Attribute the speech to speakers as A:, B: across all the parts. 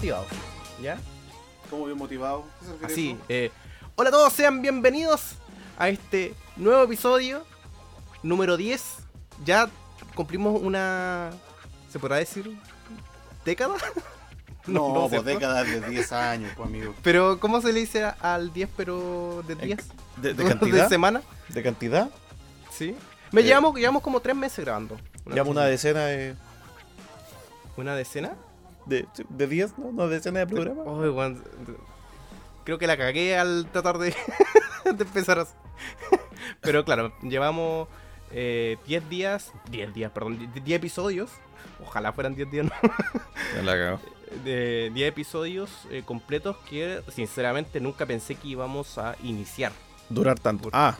A: motivados. ¿Ya?
B: Como bien motivado. ¿Qué se refiere
A: Así.
B: eso?
A: eh, hola a todos, sean bienvenidos a este nuevo episodio. Número 10. Ya cumplimos una. ¿Se podrá decir? ¿Década?
B: No,
A: no,
B: pues
A: ¿cierto?
B: décadas de 10 años, pues amigo.
A: Pero, ¿cómo se le dice al 10 pero de 10?
B: ¿De, de
A: ¿De
B: cantidad?
A: semana?
B: ¿De cantidad?
A: Sí. Me
B: Eh,
A: llevamos, llevamos como tres meses grabando.
B: Llamo una decena de.
A: ¿Una decena?
B: ¿De, de 10? ¿No? ¿Una decena de programas?
A: Ay, weón, creo que la cagué al tratar de, de empezar así. Pero claro, llevamos eh, 10 días, 10 días, perdón, 10 episodios. Ojalá fueran 10 días, ¿no?
B: Ya la cago.
A: De 10 episodios eh, completos que sinceramente nunca pensé que íbamos a iniciar.
B: Durar tanto. Ah,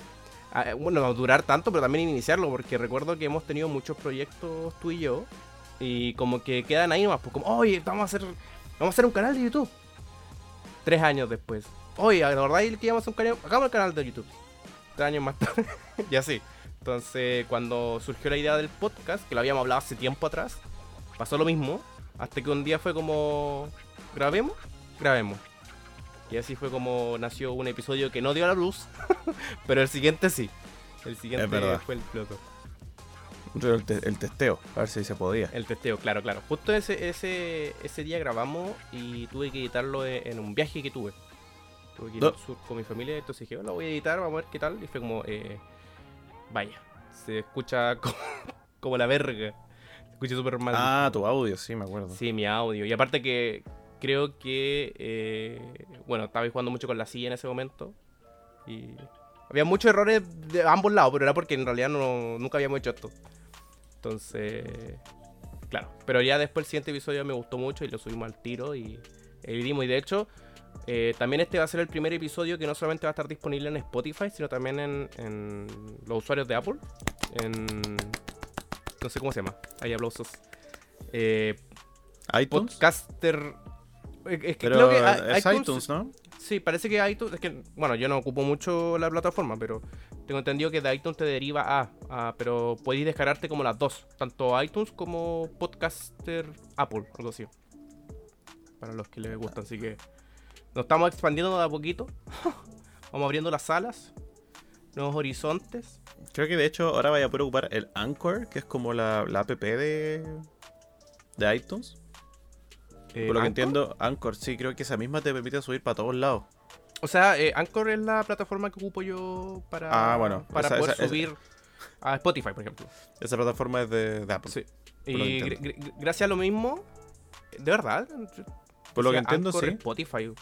A: Ah, eh, bueno, no durar tanto, pero también iniciarlo, porque recuerdo que hemos tenido muchos proyectos tú y yo, y como que quedan ahí nomás, pues como, oye, vamos a hacer, vamos a hacer un canal de YouTube. Tres años después. Oye, ¿la verdad que íbamos a hacer un canal? Hagamos el canal de YouTube. Tres años más tarde. y así. Entonces, cuando surgió la idea del podcast, que lo habíamos hablado hace tiempo atrás, pasó lo mismo, hasta que un día fue como, ¿grabemos? Grabemos. Y así fue como nació un episodio que no dio a la luz, pero el siguiente sí. El siguiente fue el piloto.
B: El, te- el testeo. A ver si se podía.
A: El testeo, claro, claro. Justo ese, ese, ese día grabamos y tuve que editarlo en, en un viaje que tuve. Tuve que ir
B: No.
A: al sur con mi familia, entonces dije, lo voy a editar, vamos a ver qué tal. Y fue como, eh, vaya, se escucha como, como la verga. Se escucha súper mal.
B: Ah, tu audio, sí, me acuerdo.
A: Sí, mi audio. Y aparte que creo que, eh, bueno, estaba jugando mucho con la silla en ese momento. Y había muchos errores de ambos lados, pero era porque en realidad no, nunca habíamos hecho esto. Entonces, claro. Pero ya después el siguiente episodio me gustó mucho y lo subimos al tiro y editimos. Y de hecho, eh, también este va a ser el primer episodio que no solamente va a estar disponible en Spotify, sino también en, en los usuarios de Apple. En... No sé cómo se llama. Hay aplausos. Eh,
B: iTunes.
A: Podcaster. Es que
B: Pero
A: creo que
B: es iTunes, ¿no?
A: Sí, parece que iTunes. Es que, bueno, yo no ocupo mucho la plataforma, pero tengo entendido que de iTunes te deriva a. a- pero podéis descargarte como las dos, tanto iTunes como Podcaster Apple, algo así. Para los que les gustan, así que. Nos estamos expandiendo de a poquito. Vamos abriendo las salas, nuevos horizontes.
B: Creo que de hecho ahora vaya a poder ocupar el Anchor, que es como la, la app de, de iTunes.
A: Eh,
B: Por lo
A: Anchor.
B: que entiendo, Anchor, sí, creo que esa misma te permite subir para todos lados.
A: O sea, eh, Anchor es la plataforma que ocupo yo para,
B: Ah, bueno,
A: para
B: esa-
A: poder
B: esa- esa-
A: subir a Spotify, por ejemplo.
B: Esa plataforma es de, de Apple.
A: Sí. Y gr-
B: entiendo.
A: gr- gracias a lo mismo, de verdad.
B: Por lo que entiendo,
A: Anchor,
B: sí.
A: Spotify.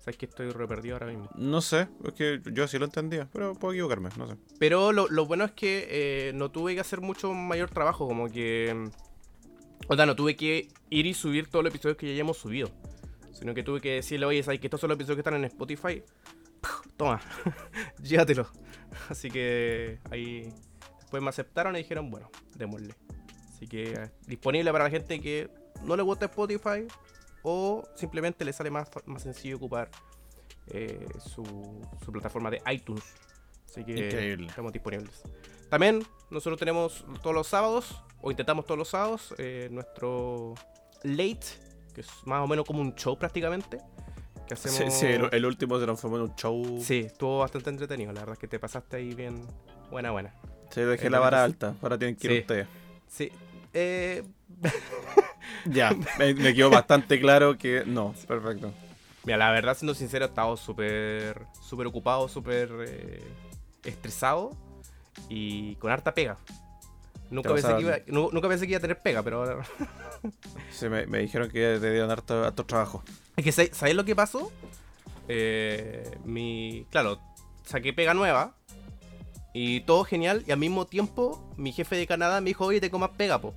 A: Sabes que estoy re perdido ahora mismo.
B: No sé, es que yo así lo entendía, pero puedo equivocarme, no sé.
A: Pero lo, lo bueno es que eh, no tuve que hacer mucho mayor trabajo, como que... O sea, no tuve que ir y subir todos los episodios que ya hayamos subido. Sino que tuve que decirle, oye, ¿sabes que estos son los episodios que están en Spotify? Toma, llévatelo. Así que ahí después me aceptaron y dijeron, bueno, démosle. Así que eh, disponible para la gente que no le gusta Spotify o simplemente le sale más, más sencillo ocupar eh, su, su plataforma de iTunes. Así que
B: Increíble.
A: estamos disponibles. También nosotros tenemos todos los sábados, o intentamos todos los sábados, eh, nuestro late, que es más o menos como un show prácticamente. Que hacemos...
B: Sí, sí, el, el último se transformó en un show.
A: Sí, estuvo bastante entretenido, la verdad es que te pasaste ahí bien. Buena, buena.
B: Sí, dejé
A: el
B: la vara alta. Ahora tienen que ir
A: Sí.
B: ustedes.
A: Sí. Eh,
B: Ya, me, me quedó bastante claro que no. Perfecto.
A: mira, la verdad, siendo sincero, he estado súper súper ocupado, súper eh, estresado y con harta pega. Nunca pensé, que iba, nunca pensé que iba a tener pega, pero ahora...
B: Sí, me, me dijeron que te dieron harto, harto trabajo.
A: Es que, ¿sabes sabes lo que pasó? Eh, mi, claro, saqué pega nueva y todo genial. Y al mismo tiempo, mi jefe de Canadá me dijo, oye, te comas pega, po.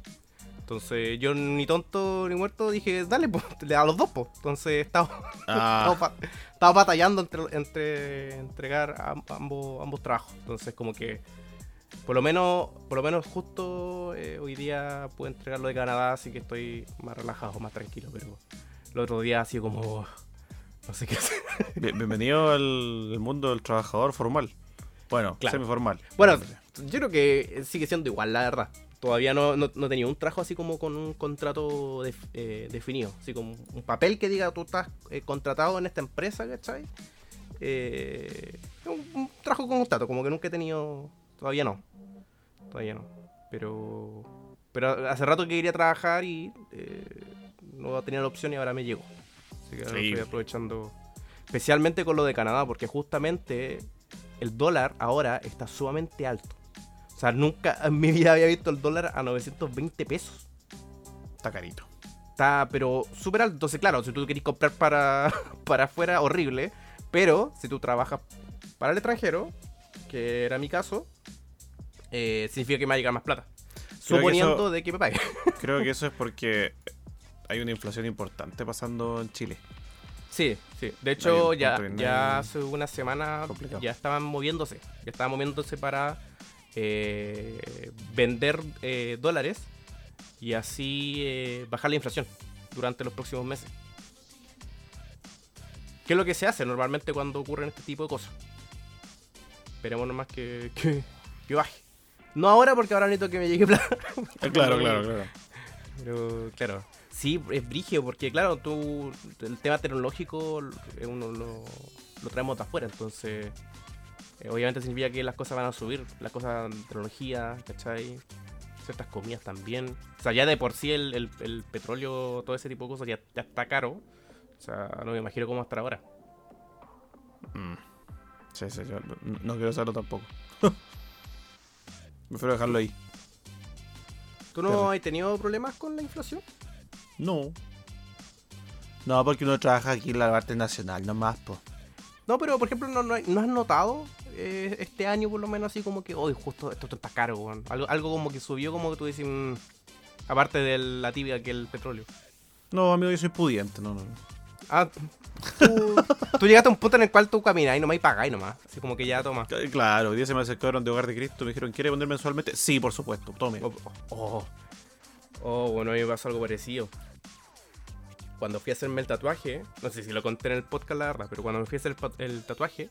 A: Entonces, yo ni tonto ni muerto dije, dale, pues, a los dos, po. Entonces, estaba,
B: Ah,
A: estaba, batallando entre, entre entregar am- ambos, ambos trabajos. Entonces, como que, por lo menos, por lo menos justo eh, hoy día puedo entregar lo de Canadá, así que estoy más relajado, más tranquilo. Pero el otro día ha sido como, no sé qué hacer.
B: bien- bienvenido al, mundo del trabajador formal. Bueno,
A: Claro.
B: semiformal.
A: Bueno, yo creo que sigue siendo igual, la verdad. todavía no, no, no tenía un trabajo así como con un contrato def- eh, definido. Así como un papel que diga tú estás eh, contratado en esta empresa, ¿cachai? Eh, un, un trabajo con contrato, como que nunca he tenido. Todavía no. Todavía no. Pero. Pero hace rato que quería trabajar y eh, no tenía la opción y ahora me llegó. Así que ahora
B: Sí.
A: estoy aprovechando. Especialmente con lo de Canadá, porque justamente el dólar ahora está sumamente alto. O sea, nunca en mi vida había visto el dólar a 920 pesos.
B: Está carito.
A: Está, pero súper alto. Entonces, claro, si tú querés comprar para, para afuera, horrible. Pero si tú trabajas para el extranjero, que era mi caso, eh, significa que me va a llegar más plata.
B: Creo
A: Suponiendo
B: eso-
A: de que me pague.
B: Creo que eso es porque hay una inflación importante pasando en Chile.
A: Sí, sí. De hecho, ya, ya hace una semana
B: Complicado.
A: ya estaban moviéndose. Ya estaban moviéndose para eh, vender eh, dólares y así eh, bajar la inflación durante los próximos meses. ¿Qué es lo que se hace normalmente cuando ocurren este tipo de cosas? Esperemos nomás que, que, que baje. No ahora porque ahora necesito que me llegue plata.
B: claro, claro, claro.
A: Pero claro, sí, es brigio porque claro, tú, el tema tecnológico uno lo, lo traemos de afuera, entonces eh, obviamente significa que las cosas van a subir, las cosas de tecnología, ¿cachai? Ciertas comidas también. O sea, ya de por sí el, el- el petróleo, todo ese tipo de cosas ya, ya está caro. O sea, no me imagino cómo va a estar ahora.
B: Mm. Sí, sí, yo no, quiero saberlo tampoco. Prefiero dejarlo ahí.
A: ¿Tú no has tenido problemas con la inflación?
B: No. No, porque uno trabaja aquí en la parte nacional nomás, pues.
A: No, pero por ejemplo, ¿no, no, has notado eh, este año por lo menos así como que, hoy justo esto está caro, weón"? Algo, algo como que subió, como que tú dices, mm, aparte de la tibia que el petróleo.
B: No, amigo, yo soy pudiente, no, no. no.
A: Ah, tú, tú llegaste a un punto en el cual tú caminas y nomás y pagáis nomás. Así como que ya toma.
B: C- Claro, hoy día se me acercaron de Hogar de Cristo, me dijeron, ¿quiere poner mensualmente? Sí, por supuesto, tome.
A: Oh, oh, oh, bueno, a mí me pasó algo parecido. Cuando fui a hacerme el tatuaje, no sé si lo conté en el podcast, la verdad, pero cuando me fui a hacer el, tatuaje,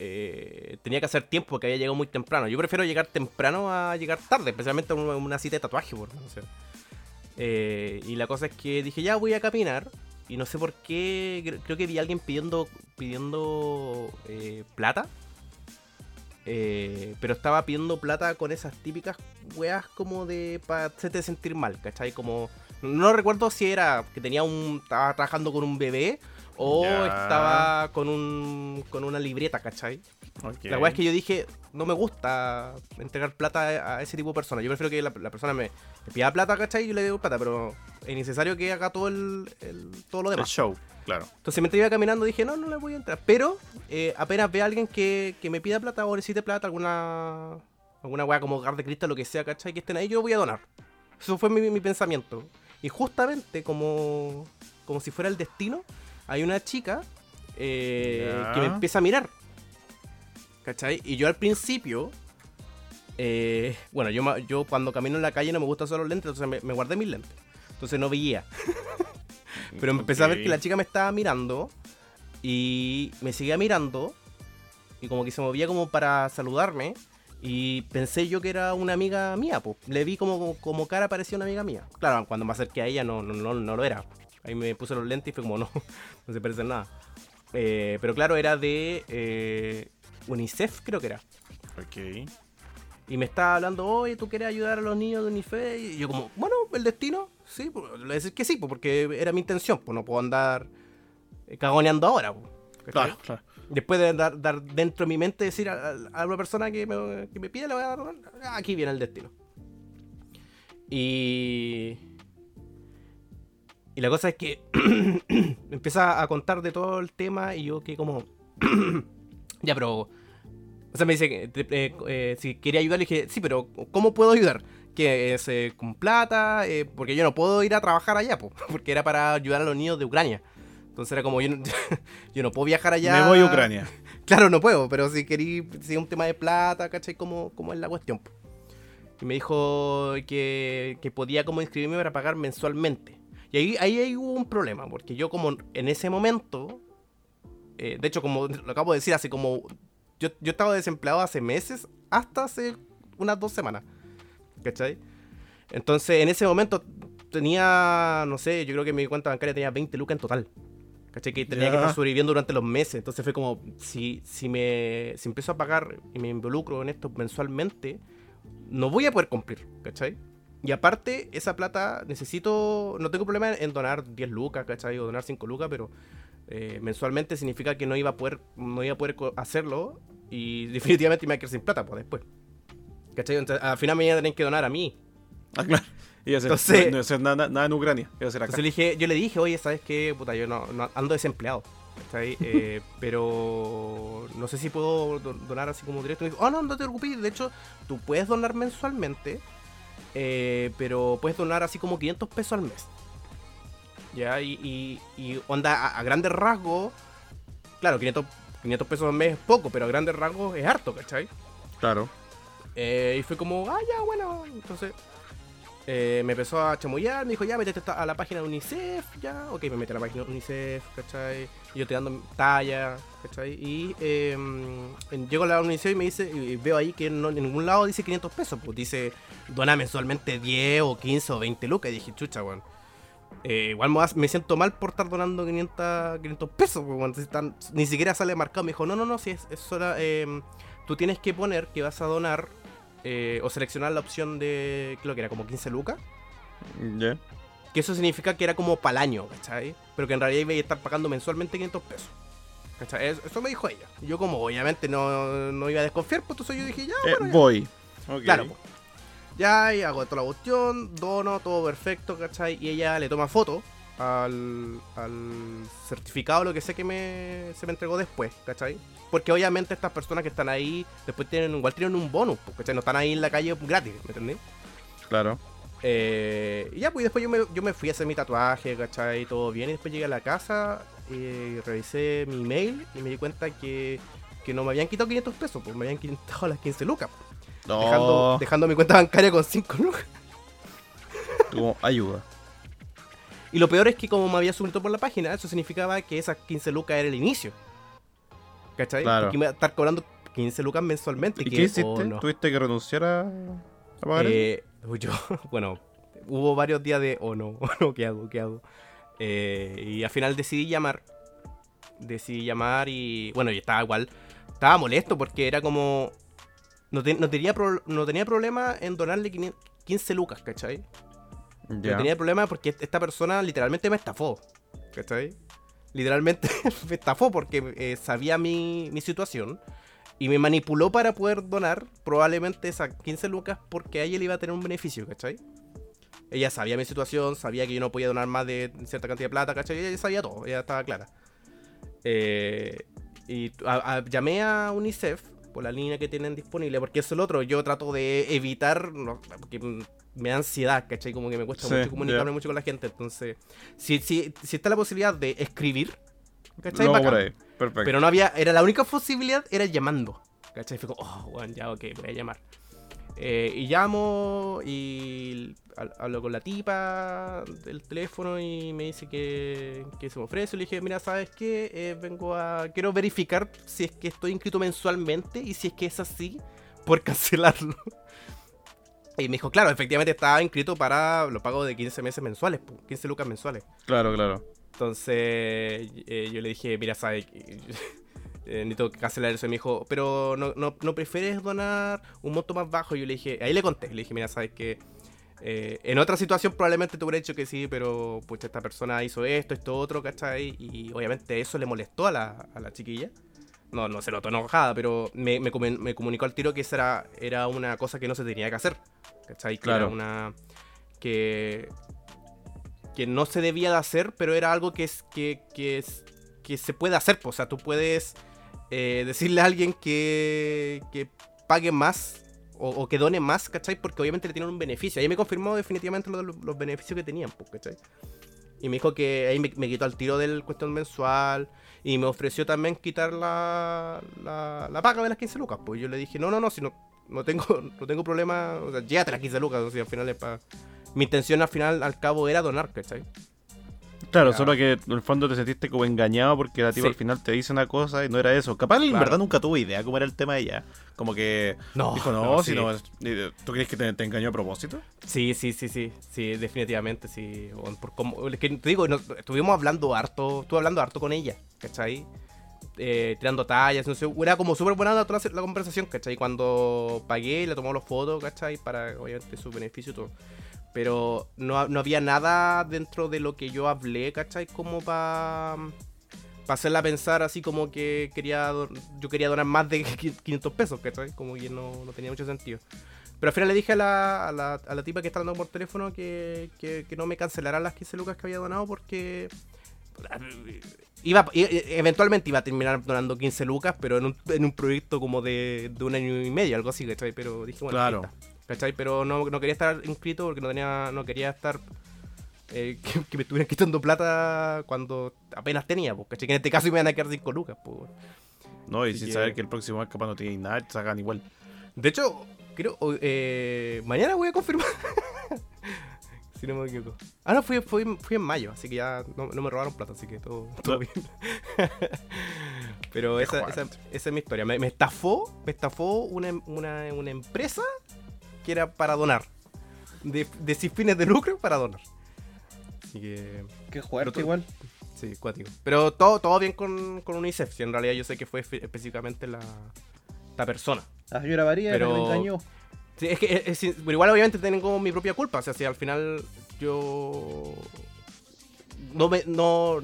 A: eh, tenía que hacer tiempo porque había llegado muy temprano. Yo prefiero llegar temprano a llegar tarde, especialmente a una, una cita de tatuaje, por no sé. Eh, y la cosa es que dije, ya voy a caminar. Y no sé por qué, cre- creo que vi a alguien pidiendo, pidiendo eh, plata. Eh, pero estaba pidiendo plata con esas típicas weas como de para hacerte sentir mal, ¿cachai? Como. No recuerdo si era que tenía un. estaba trabajando con un bebé o
B: Ya.
A: estaba con un. con una libreta, ¿cachai? La wea es que yo dije, no me gusta entregar plata a ese tipo de personas. Yo prefiero que la, la persona me, me pida plata, ¿cachai? Y yo le doy plata, pero es necesario que haga todo el, el- todo lo
B: El
A: demás.
B: show, claro.
A: Entonces mientras iba caminando dije, no, no le voy a entrar. Pero eh, apenas ve a alguien que, que me pida plata o necesite plata, alguna alguna weá como hogar de cristal, lo que sea, ¿cachai? Que estén ahí, yo voy a donar. Eso fue mi, mi pensamiento. Y justamente como, como si fuera el destino, hay una chica eh, que me empieza a mirar. ¿Cachai? Y yo al principio... eh, bueno, yo, yo cuando camino en la calle no me gusta usar los lentes, entonces me, me guardé mis lentes. Entonces no veía. Pero me empecé a ver que la chica me estaba mirando y me seguía mirando y como que se movía como para saludarme y pensé yo que era una amiga mía, pues. Le vi como, como cara parecía una amiga mía. Claro, cuando me acerqué a ella no, no, no, no lo era. Ahí me puse los lentes y fue como no, no se parece nada. Eh, pero claro, era de eh, UNICEF creo que era.
B: Ok.
A: Y me estaba hablando, oye, ¿tú quieres ayudar a los niños de UNICEF? Y yo como, bueno, el destino, sí, pues, le voy a decir que sí, pues, porque era mi intención, pues no puedo andar eh, cagoneando ahora. pues.
B: Claro, claro.
A: Después de dar, dar dentro de mi mente decir a, a- a una persona que me, que me pide, le voy a dar, ah, aquí viene el destino. Y... Y la cosa es que me empieza a contar de todo el tema y yo que como... ya, pero... O sea, me dice que eh, eh, si quería ayudar, le dije, sí, pero ¿cómo puedo ayudar? Que es eh, con plata, porque yo no puedo ir a trabajar allá, po, porque era para ayudar a los niños de Ucrania. Entonces era como, yo no, yo no puedo viajar allá.
B: Me voy a Ucrania.
A: Claro, no puedo, pero si querí, si es un tema de plata, ¿cachai? ¿Cómo, cómo es la cuestión? po? Y me dijo que, que podía como inscribirme para pagar mensualmente. Y ahí, ahí, ahí hubo un problema, porque yo como en ese momento, eh, de hecho como lo acabo de decir, hace como... Yo, yo estaba desempleado hace meses, hasta hace unas dos semanas. ¿Cachai? Entonces, en ese momento tenía, no sé, yo creo que mi cuenta bancaria tenía 20 lucas en total. ¿Cachai? Que tenía
B: Ya.
A: que estar sobreviviendo durante los meses. Entonces fue como, si, si me si empiezo a pagar y me involucro en esto mensualmente, no voy a poder cumplir, ¿cachai? Y aparte, esa plata necesito, no tengo problema en donar 10 lucas, ¿cachai? O donar 5 lucas, pero eh, mensualmente significa que no iba a poder, no iba a poder hacerlo y definitivamente me iba a quedar sin plata, pues después. ¿Cachai? Entonces, al final me iban a tener que donar a mí.
B: Ah, claro.
A: Entonces-
B: no, ser nada, nada en Ucrania. Iba a ser acá.
A: Entonces le dije, yo le dije, oye, ¿sabes qué? Puta, yo no, no- ando desempleado. Eh, pero no sé si puedo do- donar así como directo. Y me dijo, oh, no, no te preocupes. De hecho, tú puedes donar mensualmente, eh, pero puedes donar así como 500 pesos al mes. Ya, y, y, y onda, a, a grandes rasgos, claro, 500, 500 pesos al mes es poco, pero a grandes rasgos es harto, ¿cachai?
B: Claro.
A: Eh, y fue como, ah, ya, bueno. Entonces eh, me empezó a chamullar, me dijo, ya, métete a la página de UNICEF, ya. Ok, me metí a la página de UNICEF, ¿cachai? Yo te dando talla, ¿cachai? Y en- llego a la UNICEF y me dice, y veo ahí que en ningún lado dice 500 pesos, pues dice, dona mensualmente 10 o 15 o 20 lucas. Y dije, chucha, weón. Eh, igual me, siento mal por estar donando 500, 500 pesos, pues, weón. Están- ni siquiera sale marcado. Me dijo, no, no, no, si es, es solo, eh, tú tienes que poner que vas a donar eh, o seleccionar la opción de, creo que era como 15 lucas.
B: Ya.
A: Que eso significa que era como para el año, ¿cachai? Pero que en realidad iba a estar pagando mensualmente 500 pesos. ¿Cachai? Eso, me dijo ella. Yo como obviamente no, no iba a desconfiar, pues entonces yo dije, ya,
B: Eh,
A: bueno, ya.
B: voy. Ok.
A: Claro, pues. Ya, y hago toda la cuestión, dono, todo perfecto, ¿cachai? Y ella le toma foto al, al certificado, lo que sé que me, se me entregó después, ¿cachai? Porque obviamente estas personas que están ahí, después tienen, igual tienen un bonus, pues, ¿cachai? No están ahí en la calle gratis, ¿me entendés?
B: Claro.
A: Eh, y ya, pues después yo me, yo me fui a hacer mi tatuaje, ¿cachai? Todo bien. Y después llegué a la casa, eh, revisé mi email y me di cuenta que, que no me habían quitado 500 pesos, pues me habían quitado las 15 lucas. pues,
B: No.
A: Dejando, dejando mi cuenta bancaria con 5 lucas.
B: Como ayuda.
A: Y lo peor es que como me había subido por la página, eso significaba que esas 15 lucas era el inicio. ¿Cachai?
B: Claro.
A: Porque me iba a estar cobrando 15 lucas mensualmente.
B: ¿Y
A: que,
B: qué hiciste?
A: oh, no.
B: ¿Tuviste que renunciar a, a pagar?
A: Eh, yo, bueno, hubo varios días de, oh no, oh no, ¿qué hago? ¿Qué hago? Eh, y al final decidí llamar. Decidí llamar y, bueno, y estaba igual, estaba molesto porque era como, no, te- no tenía, pro- no tenía problema en donarle 500 15 lucas, ¿cachai? Pero
B: Ya.
A: tenía problema porque esta persona literalmente me estafó, ¿cachai? Literalmente me estafó porque eh, sabía mi, mi situación y me manipuló para poder donar probablemente esas 15 lucas porque a ella le iba a tener un beneficio, ¿cachai? Ella sabía mi situación, sabía que yo no podía donar más de cierta cantidad de plata, ¿cachai? Ella sabía todo, ella estaba clara. Eh, y a- a- llamé a UNICEF por la línea que tienen disponible, porque eso es lo otro, yo trato de evitar, no, porque me da ansiedad, ¿cachai? Como que me cuesta
B: Sí,
A: mucho comunicarme
B: ya.
A: mucho con la gente, entonces, si, si, si está la posibilidad de escribir, ¿cachai?
B: Ahí. Perfecto.
A: Pero no había, era la única posibilidad, era llamando. ¿Cachai? Fue como, oh, bueno, ya, ok, voy a llamar. Eh, y llamo y hab- hablo con la tipa del teléfono y me dice que, que se me ofrece. Le dije, mira, ¿sabes qué? Eh, vengo a... Quiero verificar si es que estoy inscrito mensualmente y si es que es así, por cancelarlo. Y me dijo, claro, efectivamente estaba inscrito para los pagos de 15 meses mensuales, pu, 15 lucas mensuales.
B: Claro, claro.
A: Entonces eh, yo le dije, mira, sabes, eh, necesito cancelar eso. Y me dijo, pero no, no, no prefieres donar un monto más bajo. Y yo le dije, ahí le conté, le dije, mira, sabes que eh, en otra situación probablemente te hubiera dicho que sí, pero pues esta persona hizo esto, esto, otro, ¿cachai? Y obviamente eso le molestó a la, a la chiquilla. No, no se notó enojada, pero me, me, me comunicó al tiro que esa era, era una cosa que no se tenía que hacer. ¿Cachai? Que
B: Claro.
A: era una. que. Que no se debía de hacer, pero era algo que es. que, que, se puede hacer. pues, O sea, tú puedes eh, decirle a alguien que. que pague más. O, que done más, ¿cachai? Porque obviamente le tienen un beneficio. Ahí me confirmó definitivamente lo de los, beneficios que tenían, pues, ¿cachai? Y me dijo que ahí me, me quitó al tiro del cuestión mensual. Y me ofreció también quitar la, la, la paga de las 15 lucas. Pues yo le dije, no, no, no, si no, no tengo, no tengo problema. O sea, llévate las 15 lucas. O sea, al final es para. Mi intención al final, al cabo, era donar, ¿cachai?
B: Claro,
A: Ya.
B: solo que en el fondo te sentiste como engañado porque la tipa
A: Sí.
B: al final te dice una cosa y no era eso. Capaz en
A: Claro.
B: verdad nunca tuvo idea cómo era el tema de ella. Como que
A: No,
B: dijo, no,
A: no,
B: si
A: sí.
B: no, ¿tú crees que te, te engañó a propósito?
A: Sí, sí, sí, sí, sí, definitivamente, sí. Por cómo- es que te digo, nos- estuvimos hablando harto, estuve hablando harto con ella, ¿cachai? Eh, tirando tallas, no sé, era como súper buena la, la conversación, ¿cachai? Cuando pagué, le tomó los fotos, ¿cachai? Para, obviamente, su beneficio y todo. Pero no, no había nada dentro de lo que yo hablé, ¿cachai? Como para hacerla pensar así como que quería yo quería donar más de 500 pesos, ¿cachai? Como que no, no tenía mucho sentido. Pero al final le dije a la, a la, a la tipa que está hablando por teléfono que, que, que no me cancelara las 15 lucas que había donado porque iba eventualmente iba a terminar donando 15 lucas, pero en un, en un proyecto como de, de un año y medio, algo así, ¿cachai? Pero dije, bueno,
B: Claro.
A: está, ¿cachai? Pero no, no quería estar inscrito porque no tenía no quería estar eh, que, que me estuvieran quitando plata cuando apenas tenía, pues, ¿cachai? Que en este caso me iban a quedar 5 lucas, pues.
B: No, y
A: Así
B: sin
A: que-
B: saber que el próximo mes capaz no tiene nada, te sacan igual.
A: De hecho, creo. eh, mañana voy a confirmar. si no me equivoco. Ah, no, fui, fui, fui en mayo, así que ya no, no me robaron plata, así que todo, todo
B: No.
A: bien. Pero esa, esa, esa es mi historia. Me, me estafó, me estafó una, una, una empresa que era para donar. De, de sin fines de lucro para donar. Así que.
B: Qué
A: tú-
B: igual.
A: Sí, cuático. Pero todo, todo bien con, con UNICEF. Si en realidad yo sé que fue espe- específicamente la, la persona.
C: La señora María
A: Pero-
C: me engañó.
A: Sí, es que es- es- pero igual obviamente tengo mi propia culpa. O sea, si al final yo no me no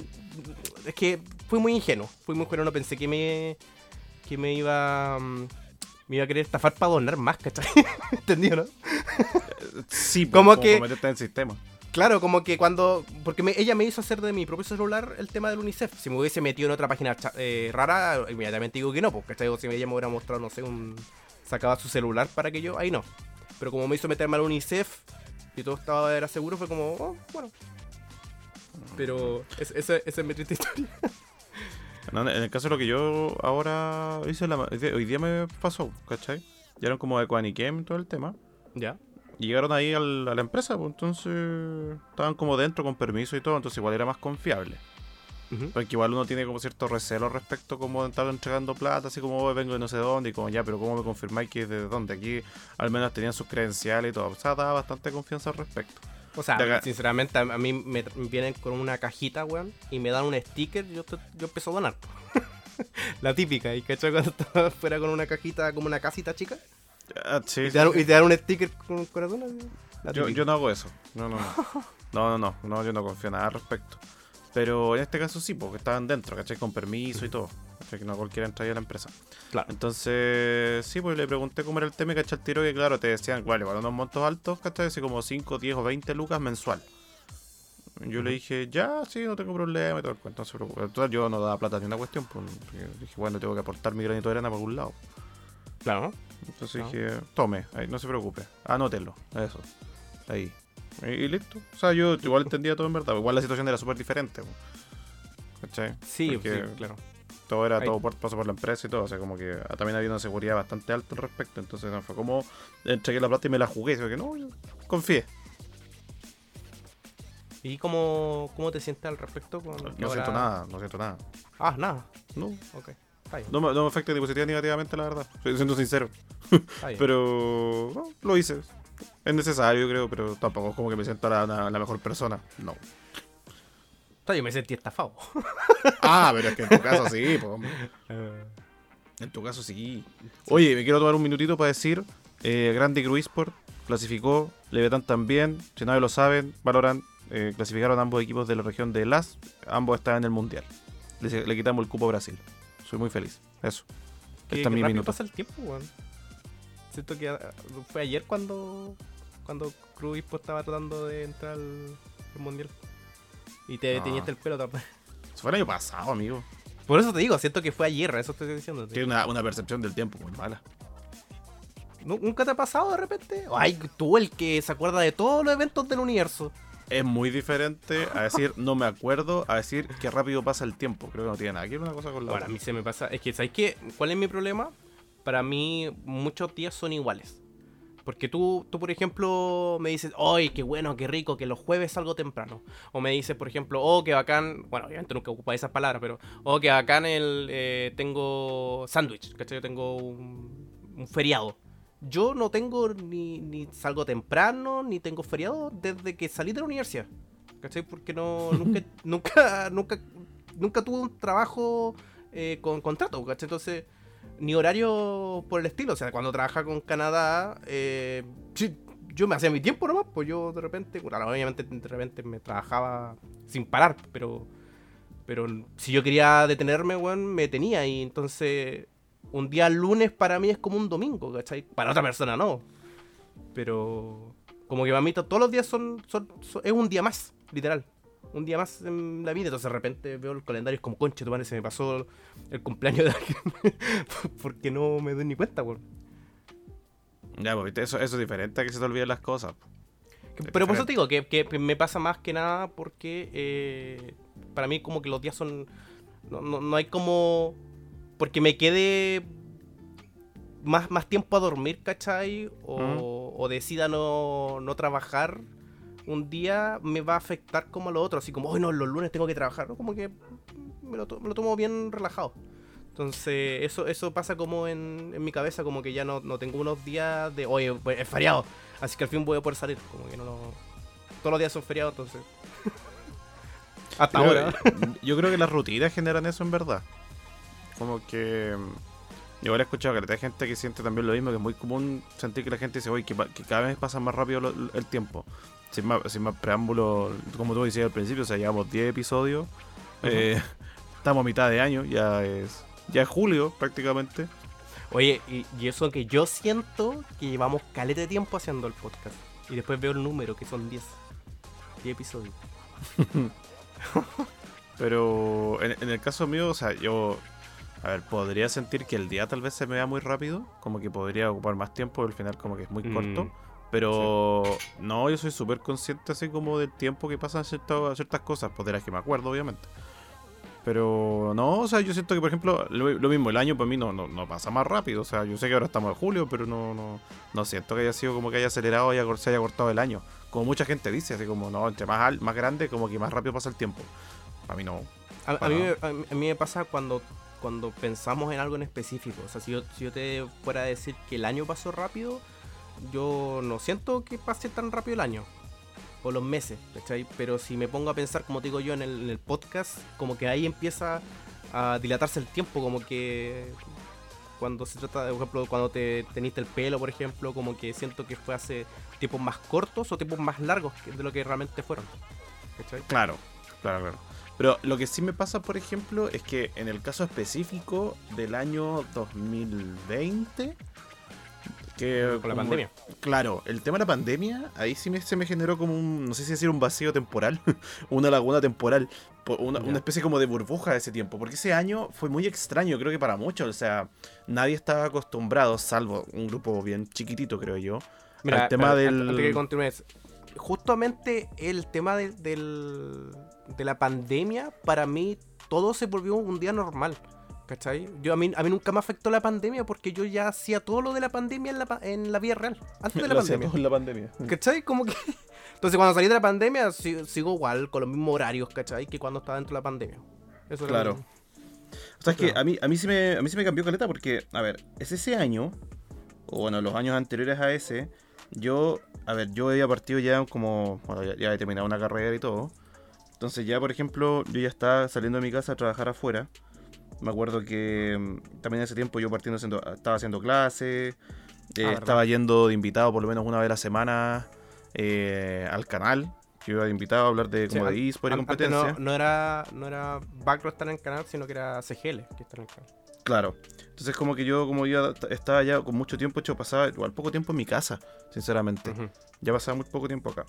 A: es que fui muy ingenuo, fui muy ingenuo, no pensé que me que me iba mm, me iba a querer estafar para donar más, ¿cachai? ¿Entendido, no?
B: Sí,
A: Como
B: como
A: que-
B: meterte en el sistema.
A: Claro, como que cuando. Porque me- ella me hizo hacer de mi propio celular el tema del UNICEF. Si me hubiese metido en otra página eh, rara, inmediatamente digo que no, porque ¿cachai? Si ella me hubiera mostrado, no sé, un. sacaba su celular para que yo. Ahí no. Pero como me hizo meterme al UNICEF y todo estaba era seguro, fue como, oh, bueno. Pero es- esa esa es mi triste historia.
B: En el caso de lo que yo ahora hice, la- hoy día me pasó, ¿cachai? Llegaron como de Quaniquem todo el tema.
A: Ya.
B: Y llegaron ahí al- a la empresa, pues entonces estaban como dentro con permiso y todo, entonces igual era más confiable. Porque igual uno tiene como cierto recelo respecto como de estar entregando plata, así como "Oh, vengo de no sé dónde y como ya, pero ¿cómo me confirmáis que es de dónde? Aquí al menos tenían sus credenciales y todo. O sea, daba bastante confianza al respecto.
A: O sea, sinceramente, a, mí me, vienen con una cajita, weón, y me dan un sticker, yo, te- yo empiezo a donar. La típica, ¿y cachai? Cuando estaba fuera con una cajita, como una casita chica,
B: Ah, sí,
A: y, te dan,
B: sí.
A: y te dan un sticker con un corazón.
B: Yo, yo no hago eso. No, no, no. No, no, no. no, yo no confío nada al respecto. Pero en este caso sí, porque estaban dentro, ¿cachai? Con permiso y todo. Que no cualquiera entraría a la empresa.
A: Claro.
B: Entonces, sí, pues le pregunté cómo era el tema y cachai el tiro que, claro, te decían, vale, para unos montos altos, ¿cachai? Así como 5, 10 o 20 lucas mensual. Yo le dije, ya, sí, no tengo problema y todo el cuento. Total, yo no daba plata ni una cuestión, pues, dije, bueno, tengo que aportar mi granito de arena por algún lado.
A: Claro.
B: Entonces dije, tome, ahí, no se preocupe, anótelo, eso, ahí. Y, y listo. O sea, yo igual entendía todo en verdad, igual la situación era súper diferente. po. ¿Cachai?
A: Sí,
B: Porque
A: sí, claro.
B: Todo era
A: Ahí.
B: todo por, paso por la empresa y todo, o sea, como que ah, también había una seguridad bastante alta al respecto, entonces no fue como entregué la plata y me la jugué, que no, confié.
A: ¿Y cómo, cómo te sientes al respecto? Con
B: No siento
A: ahora-
B: nada, no siento nada.
A: Ah, nada.
B: No,
A: Ok.
B: No, me- no me afecta ni positiva ni negativamente, la verdad. Estoy siendo sincero. Pero no, lo hice. Es necesario, creo, pero tampoco es como que me sienta la, la- la mejor persona. No.
A: Está, yo me sentí estafado.
B: Ah, pero es que en tu caso sí, hombre. En tu caso sí. Oye, me quiero tomar un minutito para decir: eh, Grande Crew Esport clasificó, Leviatán también. Si nadie lo saben, valoran. eh, clasificaron ambos equipos de la región de Las. Ambos están en el mundial. Le, le quitamos el cupo a Brasil. Soy muy feliz. Eso.
A: Qué,
B: es
A: qué
B: mi minuto.
A: pasa el tiempo, weón. Siento que ah, fue ayer cuando cuando Cruz estaba tratando de entrar al mundial. Y te
B: Ah.
A: teñiste el pelo también.
B: Eso fue el año pasado, amigo.
A: Por eso te digo, siento que fue ayer, eso estoy diciendo.
B: Tiene una, una percepción del tiempo muy mala.
A: ¿Nunca te ha pasado de repente? Ay, tú el que se acuerda de todos los eventos del universo.
B: Es muy diferente a decir no me acuerdo, a decir que rápido pasa el tiempo. Creo que no tiene nada que ver una cosa con la
A: Bueno, a
B: otra.
A: mí se me pasa. Es que, ¿sabes qué? ¿Cuál es mi problema? Para mí, muchos días son iguales. Porque tú, tú, por ejemplo, me dices, ¡ay, qué bueno, qué rico, que los jueves salgo temprano! O me dices, por ejemplo, ¡oh, qué bacán! Bueno, obviamente nunca ocupa esas palabras, pero ¡oh, qué bacán el, eh, tengo sándwich! ¿Cachai? Yo tengo un, feriado. Yo no tengo ni, ni, salgo temprano, ni tengo feriado desde que salí de la universidad. ¿Cachai? Porque no, nunca, nunca, nunca, nunca tuve un trabajo eh, con contrato, ¿cachai? Entonces ni horario por el estilo. O sea, cuando trabajaba con Canadá, eh, yo me hacía mi tiempo nomás, pues yo de repente, bueno, obviamente de repente me trabajaba sin parar, pero pero si yo quería detenerme, weón, me tenía. Y entonces, un día lunes para mí es como un domingo, ¿cachai? Para otra persona no. Pero, como que para mí todos los días son, son es un día más, literal un día más en la vida. Entonces de repente veo el calendario es como, concha, tu madre, se me pasó el cumpleaños de alguien. Porque no me doy ni cuenta, weón.
B: Ya, pues eso, eso es diferente a que se te olviden las cosas.
A: Pero por eso te digo, que, me pasa más que nada porque eh, para mí como que los días son... No, no, hay como... Porque me quede más, más tiempo a dormir, ¿cachai? O, o decida no, no trabajar un día me va a afectar como a lo otro, así como, hoy no, los lunes tengo que trabajar, ¿no? Como que me lo, tomo bien relajado. Entonces, eso, eso pasa como en, mi cabeza, como que ya no, tengo unos días de, oye, pues, es feriado, así que al fin voy a poder salir, como que no, todos los días son feriados, entonces...
B: Hasta ahora. yo creo que las rutinas generan eso en verdad. Como que... Yo ahora he escuchado que hay gente que siente también lo mismo, que es muy común sentir que la gente dice, oye, que, cada vez pasa más rápido el tiempo sin más, sin más preámbulo, como tú decías al principio, o sea, llevamos 10 episodios. Eh, estamos a mitad de año, ya es, ya es julio prácticamente.
A: Oye, y, eso que yo siento que llevamos caleta de tiempo haciendo el podcast. Y después veo el número, que son 10. 10 episodios.
B: Pero en, en, el caso mío, o sea, yo. A ver, podría sentir que el día tal vez se me vea muy rápido. Como que podría ocupar más tiempo, al final, como que es muy corto. Pero no, yo soy súper consciente así como del tiempo que pasan ciertas, ciertas cosas, pues de las que me acuerdo, obviamente. Pero no, o sea, yo siento que, por ejemplo, lo, mismo, el año para mí no, no, pasa más rápido. O sea, yo sé que ahora estamos en julio, pero no, no, no siento que haya sido como que haya acelerado y se haya cortado el año. Como mucha gente dice, así como, no, entre más, más grande, como que más rápido pasa el tiempo. A mí no.
A: A, mí, a, mí, me pasa cuando, cuando pensamos en algo en específico. O sea, si yo, si yo te fuera a decir que el año pasó rápido, yo no siento que pase tan rápido el año o los meses, ¿cachai? Pero si me pongo a pensar, como digo yo en el, podcast, como que ahí empieza a dilatarse el tiempo, como que cuando se trata, por ejemplo, cuando te teniste el pelo, por ejemplo, como que siento que fue hace tiempos más cortos o tiempos más largos de lo que realmente fueron.
B: ¿cachai? Claro, claro, claro. Pero lo que sí me pasa, por ejemplo, es que en el caso específico del año 2020,
A: que, con la pandemia.
B: Claro, el tema de la pandemia, ahí sí me, se me generó como un, no sé si decir un vacío temporal, una laguna temporal, una, una, especie como de burbuja de ese tiempo, porque ese año fue muy extraño, creo que para muchos, o sea, nadie estaba acostumbrado, salvo un grupo bien chiquitito, creo yo,
A: Mira, al tema del... Antes que continúes, justamente el tema de, del, de la pandemia, para mí todo se volvió un día normal. ¿Cachai? Yo a mí, a mí nunca me afectó la pandemia porque yo ya hacía todo lo de la pandemia en la, en la vida real. Antes de la pandemia.
B: en la pandemia.
A: ¿Cachai? Como que. Entonces cuando salí de la pandemia sigo, igual, con los mismos horarios, ¿cachai? Que cuando estaba dentro de la pandemia.
B: Eso claro. O sea, es que a mí, a, mí sí me, a mí sí me cambió caleta porque, a ver, es ese año, o bueno, los años anteriores a ese, yo, a ver, yo había partido ya como, bueno, ya, ya he terminado una carrera y todo. Entonces ya, por ejemplo, yo ya estaba saliendo de mi casa a trabajar afuera. Me acuerdo que mm, también en ese tiempo yo partiendo estaba haciendo clases, eh, ah, estaba yendo de invitado por lo menos una vez a la semana eh, al canal. Que iba de invitado a hablar de, como de eSport y competencia.
A: No, era, no era Backro estar en el canal, sino que era CGL que está en el canal.
B: Claro. Entonces como que yo como yo estaba ya con mucho tiempo hecho pasaba igual poco tiempo en mi casa, sinceramente. Ya pasaba muy poco tiempo acá.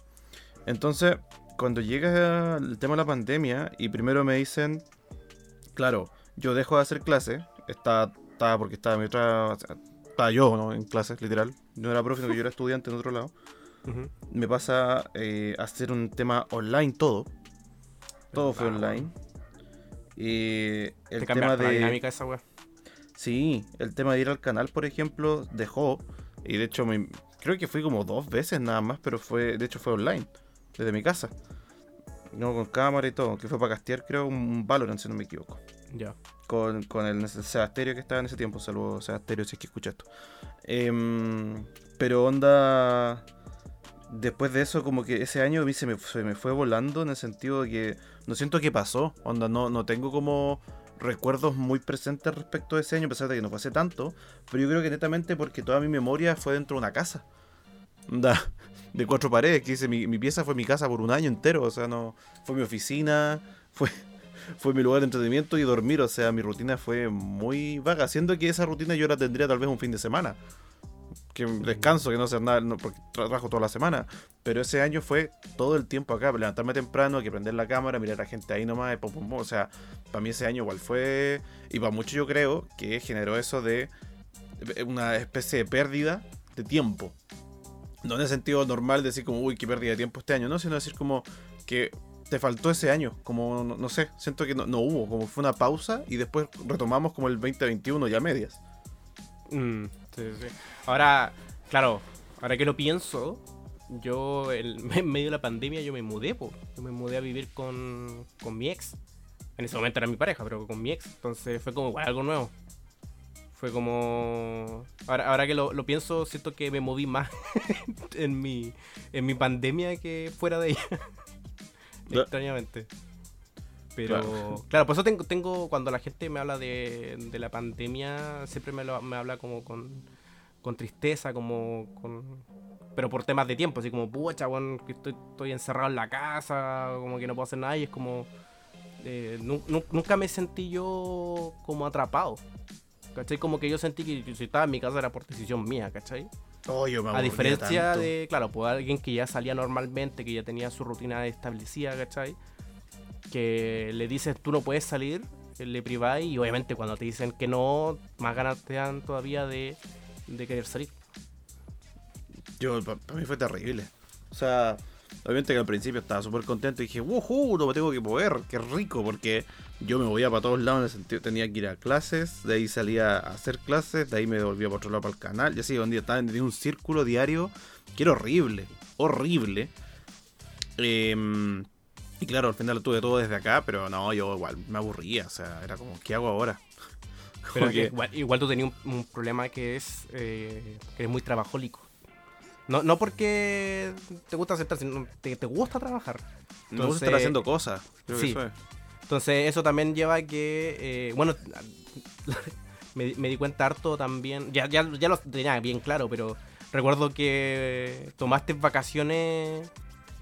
B: Entonces, cuando llega el tema de la pandemia y primero me dicen, claro, yo dejo de hacer clase, estaba, estaba porque estaba mi otra, estaba yo ¿no? en clases, literal, no era profe, sino que yo era estudiante en otro lado. Me pasa eh, a hacer un tema online todo. Todo fue online. Y el tema de. La
A: dinámica esa
B: Sí, el tema de ir al canal, por ejemplo, dejó. Y de hecho, me, creo que fui como dos veces nada más, pero fue, de hecho fue online, desde mi casa. No, con cámara y todo, que fue para castear, creo, un Valorant, si no me equivoco.
A: Ya.
B: Con, con el Sebasterio que estaba en ese tiempo. Saludos, Sebasterio, si es que escucha esto. Em, pero onda. Después de eso, como que ese año a mí se me, fue volando en el sentido de que no siento qué pasó. Onda, no, no tengo como recuerdos muy presentes respecto a ese año, a pesar de que no hace tanto. Pero yo creo que netamente porque toda mi memoria fue dentro de una casa. Onda, de cuatro paredes, que dice, mi, mi pieza fue mi casa por un año entero. O sea, no. Fue mi oficina, fue, fue mi lugar de entretenimiento y dormir. O sea, mi rutina fue muy vaga. Siendo que esa rutina yo la tendría tal vez un fin de semana. Que descanso, que no hacer nada, no, porque trabajo toda la semana. Pero ese año fue todo el tiempo acá. Levantarme temprano, que prender la cámara, mirar a la gente ahí nomás. Pum, pum, pum. O sea, para mí ese año igual fue. Y para mucho yo creo que generó eso de una especie de pérdida de tiempo. No en el sentido normal de decir como, uy, qué pérdida de tiempo este año, no, sino decir como que te faltó ese año, como, no, no sé, siento que no, no, hubo, como fue una pausa y después retomamos como el 2021 ya medias.
A: Mm. Ahora, claro, ahora que lo pienso, yo el, en medio de la pandemia yo me mudé, yo me mudé a vivir con, con mi ex. En ese momento era mi pareja, pero con mi ex, entonces fue como algo nuevo. Fue como. Ahora, ahora que lo, lo, pienso, siento que me moví más en mi, en mi pandemia que fuera de ella. Extrañamente. Pero, claro. claro, por eso tengo, tengo, cuando la gente me habla de, de la pandemia, siempre me, lo, me habla como con, con, tristeza, como con... Pero por temas de tiempo, así como, pucha, bueno, que estoy, estoy encerrado en la casa, como que no puedo hacer nada y es como... Eh, nu, nu, nunca me sentí yo como atrapado. ¿Cachai? Como que yo sentí que si estaba en mi casa era por decisión mía, ¿cachai?
B: Oh, yo me
A: a diferencia tanto. de, claro, pues alguien que ya salía normalmente, que ya tenía su rutina establecida, ¿cachai? Que le dices tú no puedes salir, le priváis y obviamente cuando te dicen que no, más ganas te dan todavía de, de querer salir.
B: Yo, para mí fue terrible. O sea, obviamente que al principio estaba súper contento y dije, ¡wujú! No me tengo que mover, qué rico, porque yo me movía para todos lados en el sentido, tenía que ir a clases, de ahí salía a hacer clases, de ahí me volvía para otro lado para el canal, y así un día estaba en un círculo diario que era horrible, horrible. Eh, y claro, al final lo tuve todo desde acá, pero no, yo igual me aburría, o sea, era como, ¿qué hago ahora?
A: Pero que igual, igual, tú tenías un, un, problema que es eh, que eres muy trabajólico. No, no porque te gusta aceptar, sino te, te gusta trabajar.
B: Entonces, estar haciendo cosas. Creo
A: sí.
B: que eso es.
A: Entonces eso también lleva a que, eh, bueno, me, me, di cuenta harto también, ya, ya, ya lo tenía bien claro, pero recuerdo que tomaste vacaciones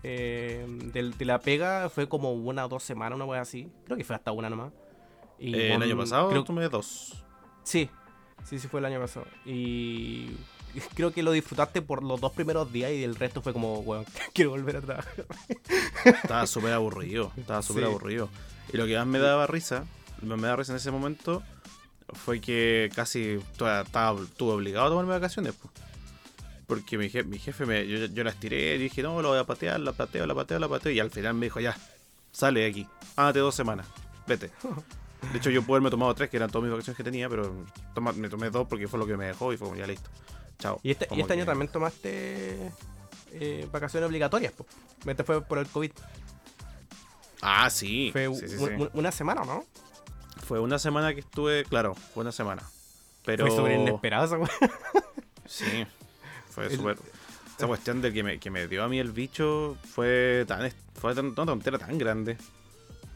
A: eh, de, de, la pega, fue como una o dos semanas, una wea así, creo que fue hasta una nomás.
B: Y eh, con, ¿El año pasado creo, tomé dos?
A: Sí, sí, sí fue el año pasado. Y creo que lo disfrutaste por los dos primeros días y el resto fue como, bueno, quiero volver a trabajar.
B: Estaba súper aburrido, estaba súper sí. aburrido. Y lo que más me daba risa, me daba risa en ese momento, fue que casi estaba, estuve obligado a tomarme vacaciones. Pues. Porque mi jefe, mi jefe me, yo, yo las tiré y dije, no, lo voy a patear, la pateo, la pateo, la pateo. Y al final me dijo, ya, sale de aquí, ándate dos semanas, vete. De hecho, yo pude haberme tomado tres, que eran todas mis vacaciones que tenía, pero toma, me tomé dos porque fue lo que me dejó y fue como, ya listo. Chao.
A: ¿Y este, ¿y este que... año también tomaste eh, vacaciones obligatorias? Pues. Este fue por el COVID.
B: Ah, sí.
A: Fue
B: sí, sí,
A: sí. una semana, ¿no?
B: Fue una semana que estuve, claro, fue una semana. Pero...
A: Fue súper inesperado esa
B: Sí, fue el... súper... Esa cuestión de que me, que me dio a mí el bicho fue tan fue tan, una tontera tan grande.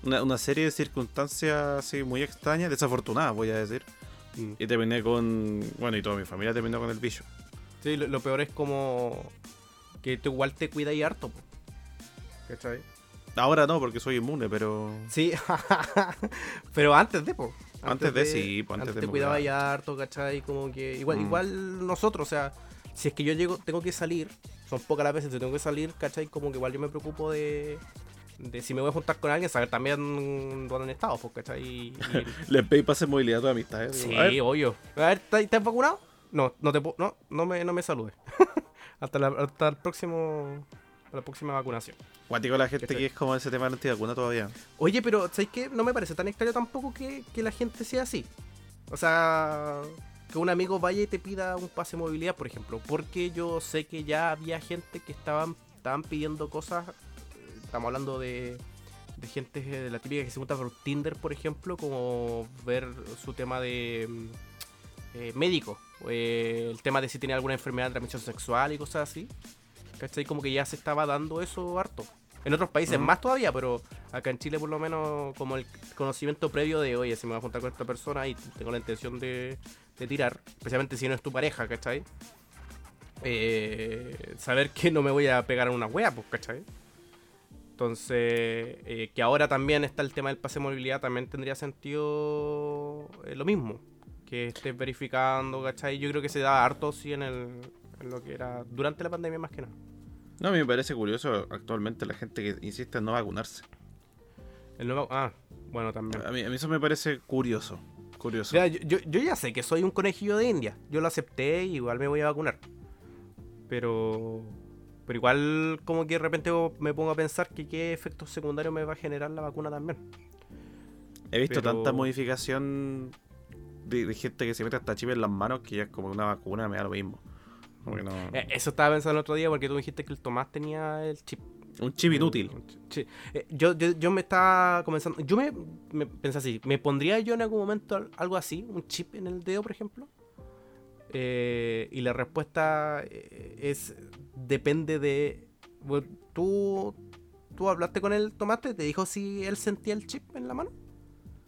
B: Una, una, serie de circunstancias así muy extrañas, desafortunadas, voy a decir. Mm. Y terminé con. Bueno, y toda mi familia terminó con el bicho.
A: Sí, lo, lo peor es como. Que tú igual te cuidas y harto. ¿Cachai?
B: Ahora no, porque soy inmune, pero.
A: Sí, pero antes de, po.
B: Antes, antes de, de, sí,
A: pues
B: antes,
A: antes
B: de
A: te cuidaba ya harto, ¿cachai? Como que. Igual, mm. igual nosotros, o sea, si es que yo llego, tengo que salir, son pocas las veces que tengo que salir, ¿cachai? Como que igual yo me preocupo de. De si me voy a juntar con alguien, saber también dónde han estado, ¿cachai? Y, y...
B: Les pedí pase movilidad a tu amistad, ¿eh?
A: Sí, obvio. A ver, ¿estás vacunado? No, no te no, no me, no me saludes. hasta, la, hasta el próximo. La próxima vacunación.
B: Guático la gente que es como ese tema de la antivacuna todavía.
A: Oye, pero ¿sabes qué? No me parece tan extraño tampoco que, que la gente sea así. O sea, que un amigo vaya y te pida un pase de movilidad, por ejemplo. Porque yo sé que ya había gente que estaban, estaban pidiendo cosas. Eh, Estamos hablando de, de gente de la típica que se junta por Tinder, por ejemplo, como ver su tema de mm, eh, médico. eh, el tema de si tenía alguna enfermedad de transmisión sexual y cosas así. ¿Cachai? Como que ya se estaba dando eso harto. En otros países más todavía, pero acá en Chile por lo menos como el conocimiento previo de, oye, si me voy a juntar con esta persona y tengo la intención de, de tirar, especialmente si no es tu pareja, ¿cachai? Eh, saber que no me voy a pegar a una wea, pues, ¿cachai? Entonces, eh, que ahora también está el tema del pase de movilidad, también tendría sentido eh, lo mismo. Que estés verificando, ¿cachai? Yo creo que se da harto, sí, en, el, en lo que era durante la pandemia más que nada.
B: No, a mí me parece curioso actualmente la gente que insiste en no vacunarse.
A: El nuevo, ah, bueno, también.
B: A mí, a mí eso me parece curioso. Curioso.
A: Mira, yo, yo- yo ya sé que soy un conejillo de India. Yo lo acepté y igual me voy a vacunar. Pero. Pero igual, como que de repente me pongo a pensar que qué efectos secundarios me va a generar la vacuna también.
B: He visto
A: pero-
B: tanta modificación de, de gente que se mete hasta chip en las manos que ya es como una vacuna, me da lo mismo. No-
A: Eh, eso estaba pensando el otro día porque tú dijiste que el Tomás tenía el chip.
B: un chip inútil.
A: Sí. Eh, yo, yo, yo me estaba comenzando. Yo me, me pensé así: ¿me pondría yo en algún momento al- algo así? ¿Un chip en el dedo, por ejemplo? Eh, y la respuesta eh, es: depende de. bueno, ¿Tú, ¿Tú hablaste con el tomate? ¿Te dijo si él sentía el chip en la mano?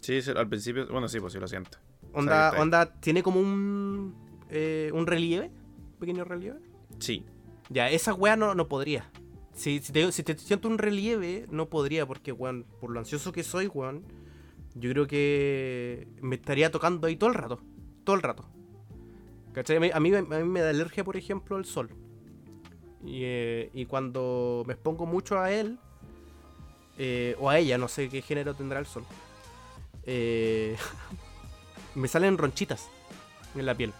B: Sí, al principio, bueno, sí, pues sí lo siento.
A: Onda, onda tiene como un, eh, un relieve, un pequeño relieve.
B: Sí.
A: Ya, esa weá no, no podría. Si, si, te, si te siento un relieve, no podría, porque, weón, por lo ansioso que soy, weón, yo creo que me estaría tocando ahí todo el rato. Todo el rato. ¿Cachai? A mí, a mí, me- a mí me da alergia, por ejemplo, el sol. Y, eh, y cuando me expongo mucho a él, eh, o a ella, no sé qué género tendrá el sol, eh, me salen ronchitas en la piel.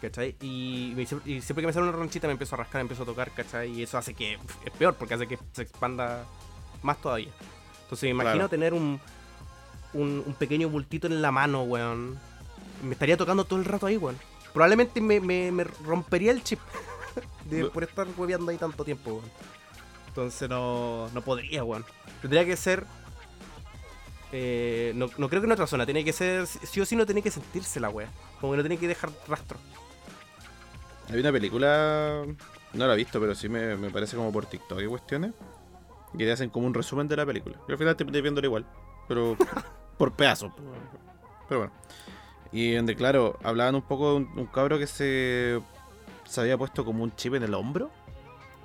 A: ¿Cachai? Y, me- y siempre que me sale una ronchita me empiezo a rascar, me empiezo a tocar, ¿cachai? Y eso hace que es peor, porque hace que se expanda más todavía. Entonces me imagino
B: Claro.
A: tener un, un, un pequeño bultito en la mano, weón. Me estaría tocando todo el rato ahí, weón. Probablemente me, me- me rompería el chip de, por estar hueveando ahí tanto tiempo, weón. Entonces no, no podría, weón. Tendría que ser... eh, no, no creo que en otra zona, tiene que ser... Sí o sí no tiene que sentirse la wea. Como que no tiene que dejar rastro.
B: Hay una película, no la he visto, pero sí me, me parece como por TikTok y cuestiones, que te hacen como un resumen de la película. Y al final te terminas viéndola igual, pero por pedazos. Pero bueno. Y donde, claro, hablaban un poco de un, un cabro que se, se había puesto como un chip en el hombro,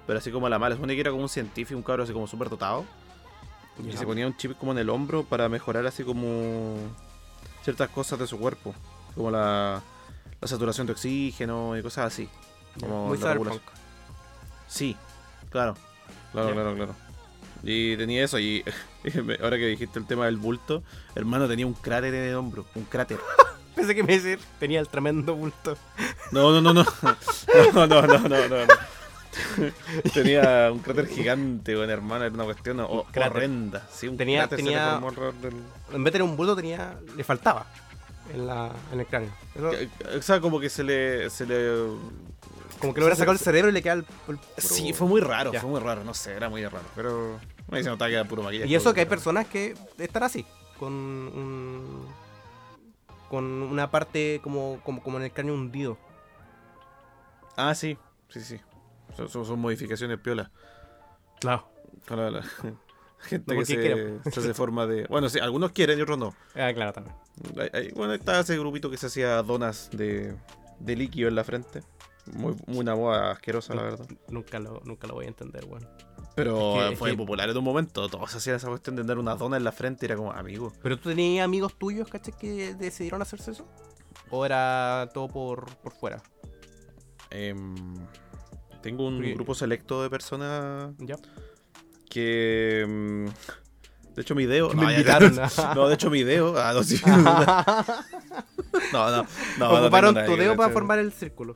B: pero así como a la mala. Supone que era como un científico, un cabro así como súper dotado,
A: Ya.
B: se ponía un chip como en el hombro para mejorar así como ciertas cosas de su cuerpo, como la, la saturación de oxígeno y cosas así. Como
A: Muy
B: la
A: cyberpunk.
B: Sí, claro. Claro, claro, claro. Y tenía eso, y ahora que dijiste el tema del bulto, hermano tenía un cráter en el hombro, un cráter.
A: Pensé que me iba a decir, tenía el tremendo bulto.
B: No, no, no, no. No, no, no, no, no. no. Tenía un cráter gigante, bueno, hermano, era una cuestión horrenda. Sí, un
A: Tenía-
B: cráter
A: tenía-
B: del-
A: En vez de tener un bulto, tenía. le faltaba en, la, en el cráneo. Eso-
B: O sea, como que se le, se le
A: como que le hubiera sacado el cerebro y le queda el.
B: Sí, fue muy raro,
A: Ya.
B: fue muy raro, no sé, era muy raro. Pero me dice notaba que era puro maquillaje.
A: Y eso que hay personas que están así, con un. Con una parte como, como, como en el cráneo hundido.
B: Ah, sí, sí, sí. Son, son- son modificaciones piola.
A: Claro.
B: Para la gente
A: No,
B: que
A: porque
B: se, hace forma de. Bueno, sí, algunos quieren y otros no.
A: Ah, claro, también.
B: Hay- hay- bueno, estaba ese grupito que se hacía donas de, de líquido en la frente. Muy, muy una moda asquerosa, la verdad.
A: Nunca lo, nunca lo voy a entender, weón.
B: Pero
A: Es que- es
B: fue
A: que-
B: popular en un momento. Todos hacían esa cuestión de tener una dona en la frente y era como, amigo.
A: ¿Pero tú tenías amigos tuyos, caché, que decidieron hacerse eso? ¿O era todo por, por fuera?
B: em, tengo un
A: Porque-
B: grupo selecto de personas
A: ¿Ya?
B: que. em, de hecho, mi
A: me
B: no, de hecho, mi dedo. Ah, no, sí. no, no. no,
A: Ocuparon tu
B: de
A: para formar el círculo.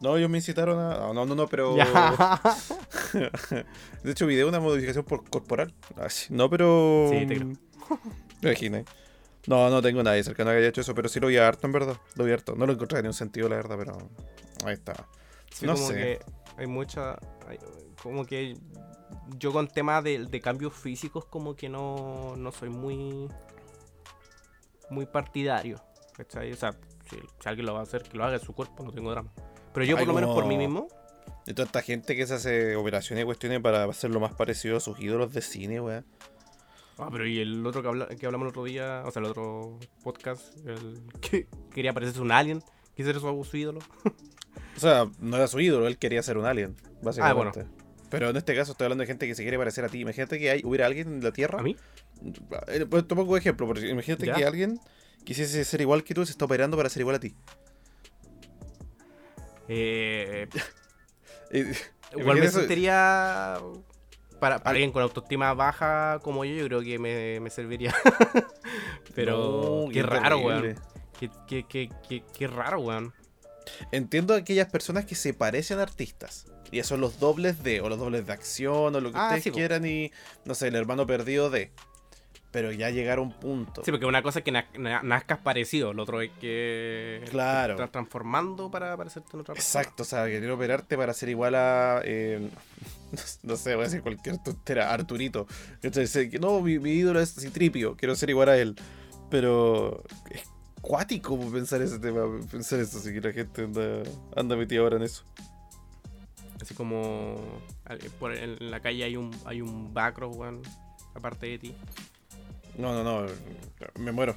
B: No, ellos me incitaron a. No, no, no, pero. De hecho, es una modificación por corporal. No, pero.
A: Sí, te creo.
B: Imaginé. No, no tengo nadie cercano que haya hecho eso, pero sí lo vi harto, en verdad. Lo vi harto. No lo encontré en un sentido, la verdad, pero ahí está.
A: Sí,
B: no
A: como
B: sé.
A: que hay mucha. hay- como que yo con temas de, de cambios físicos, como que no, no soy muy. muy partidario. ¿cachai? O sea, si, si alguien lo va a hacer, que lo haga en su cuerpo, no tengo drama. Pero yo, por lo menos por mí mismo,
B: De toda esta gente que se hace operaciones y cuestiones para hacerlo más parecido a sus ídolos de cine, weón.
A: Ah, pero y el otro que, habla- que hablamos el otro día, o sea, el otro podcast, el que quería parecerse un alien, quiso ser su, su ídolo.
B: O sea, no era su ídolo, él quería ser un alien, básicamente.
A: Ah, bueno.
B: Pero en este caso estoy hablando de gente que se quiere parecer a ti. Imagínate que hay, hubiera alguien en la Tierra.
A: ¿A mí?
B: Eh, Pues pongo un ejemplo, porque imagínate
A: ¿Ya?
B: que alguien quisiese ser igual que tú y se está operando para ser igual a ti.
A: Eh, igual me
B: eso-
A: sentiría. Para, para
B: Al-
A: alguien con autoestima baja como yo, yo creo que me, me serviría. Pero
B: No,
A: qué raro, weón. Qué, qué, qué, qué, qué raro, weón.
B: Entiendo a aquellas personas que se parecen a artistas. Y esos son los dobles de, o los dobles de acción, o lo que
A: Ah,
B: ustedes
A: sí,
B: quieran, y no sé, el hermano perdido de. Pero ya llegar a un punto.
A: Sí, porque una cosa es que na- na- nazcas parecido, lo otro es que
B: Claro.
A: estás transformando para parecerte en otra persona.
B: Exacto, o sea, querer operarte para ser igual a. eh, no sé, voy a decir cualquier tontera, Arturito. Entonces, no, mi, mi ídolo es Citripio, quiero ser igual a él. Pero es cuático pensar ese tema, pensar eso, así que la gente anda, anda metida ahora en eso.
A: Así como por en la calle hay un hay un weón, aparte de ti.
B: No, no, no, me muero.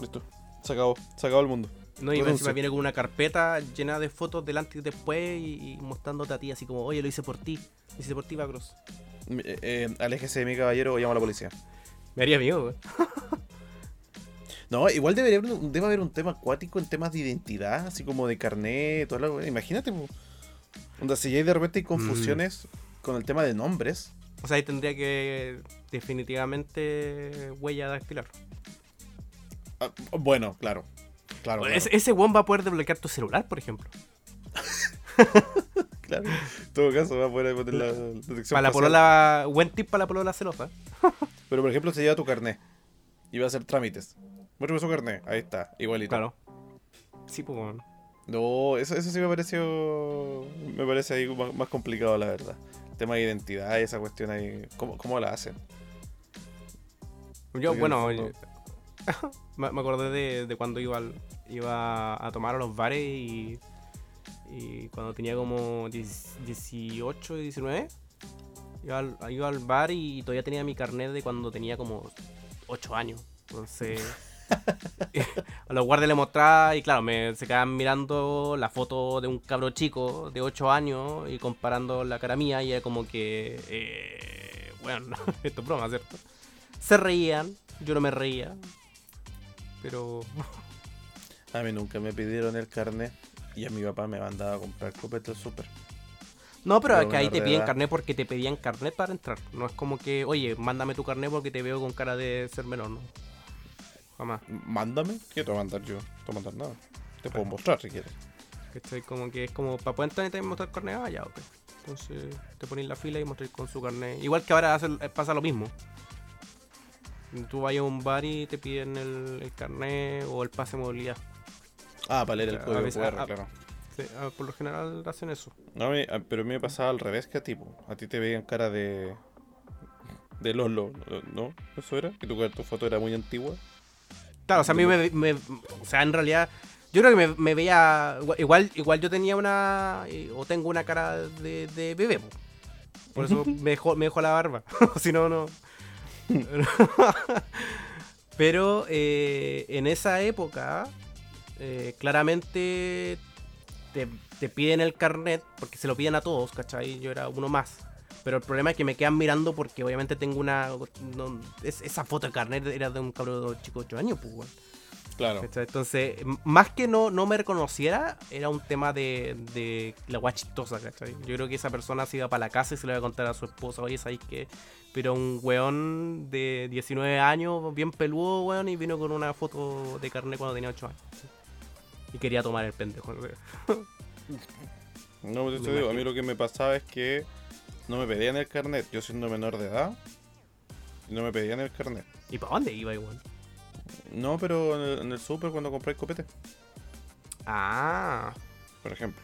B: Listo, se acabó, se acabó el mundo.
A: No, y encima viene con una carpeta llena de fotos delante y después y, y mostrándote a ti así como, oye, lo hice por ti. Lo hice por ti, Bacros.
B: Eh, eh, aléjese de mi caballero o llamo a la policía.
A: Me haría miedo, weón.
B: No, igual debería haber debe haber un tema acuático en temas de identidad, así como de carnet, toda la. Imagínate. Onda, si ya hay de repente hay confusiones con el tema de nombres.
A: O sea, ahí tendría que definitivamente huella dactilar.
B: ah, bueno, claro. Claro, claro,
A: Ese, ese weón va a poder desbloquear tu celular, por ejemplo.
B: claro. En todo caso, va a poder poner la detección
A: Para la polola, buen tip para la polola celosa.
B: Pero por ejemplo, se lleva tu carnet y va a hacer trámites. Muéstrame su carnet. Ahí está, igualito.
A: Claro. Sí, pues, weón.
B: No, eso, eso sí me pareció. Me parece ahí más, más complicado, la verdad. El tema de identidad y esa cuestión ahí. ¿Cómo, cómo la hacen?
A: Yo, bueno, yo- me, acordé de, de cuando iba, al- iba a tomar a los bares y, y cuando tenía como 10 18, 19, iba al, iba al bar y todavía tenía mi carnet de cuando tenía como 8 años. Entonces, a los guardias le mostraba y claro, me, se quedaban mirando la foto de un cabro chico de 8 años y comparando la cara mía y era como que, eh, bueno, esto es broma, ¿cierto? Se reían, yo no me reía. Pero.
B: A mí nunca me pidieron el carnet y a mi papá me mandaba a comprar copete al súper.
A: No, pero
B: Pero
A: es que ahí te
B: de
A: piden
B: edad.
A: carnet porque te pedían carnet para entrar. No es como que, oye, mándame tu carnet porque te veo con cara de ser menor, no. Jamás.
B: Mándame. ¿Qué te voy a mandar yo? No te voy a mandar nada. Te puedo mostrar si quieres.
A: Que estoy como que es como para poder entrar y mostrar carnet, ah, ya, ok. Entonces te pones la fila y mostráis con su carnet. Igual que ahora hace- pasa lo mismo. Tú vas a un bar y te piden el, el carnet o el pase de movilidad.
B: Ah, para leer el
A: A
B: código
A: veces-
B: QR,
A: a-
B: claro.
A: Sí, ah, por lo general hacen eso.
B: No, a mí- a- pero a mí me pasaba al revés que a ti. po. A ti te veían cara de. de Lolo, ¿no? ¿Eso era? Que tu, tu foto era muy antigua.
A: Claro, o sea, a mí me, me- O sea, en realidad. Yo creo que me, me veía. Igual, igual yo tenía una. O tengo una cara de, de bebé. po. Por eso me dejó, me dejó la barba. si no, no. Pero eh, en esa época. eh, claramente. Te, te piden el carnet. Porque se lo piden a todos, ¿cachai? Yo era uno más. Pero el problema es que me quedan mirando porque obviamente tengo una. esa foto de carnet era de un cabrón chico de 8 años, pues.
B: Claro.
A: ¿Cachai? Entonces, más que no, no me reconociera, era un tema de, de la guay chistosa, ¿cachai? Yo creo que esa persona se iba para la casa y se le iba a contar a su esposa, oye, ¿sabéis qué? Pero un weón de 19 años, bien peludo, weón, y vino con una foto de carnet cuando tenía 8 años. ¿sí? Y quería tomar el pendejo. ¿no?
B: No, pues te digo, a mí lo que me pasaba es que no me pedían el carnet, yo siendo menor de edad, y no me pedían el carnet.
A: ¿Y para dónde iba igual?
B: No, pero en el, en el super cuando compré copete,
A: Ah.
B: por ejemplo.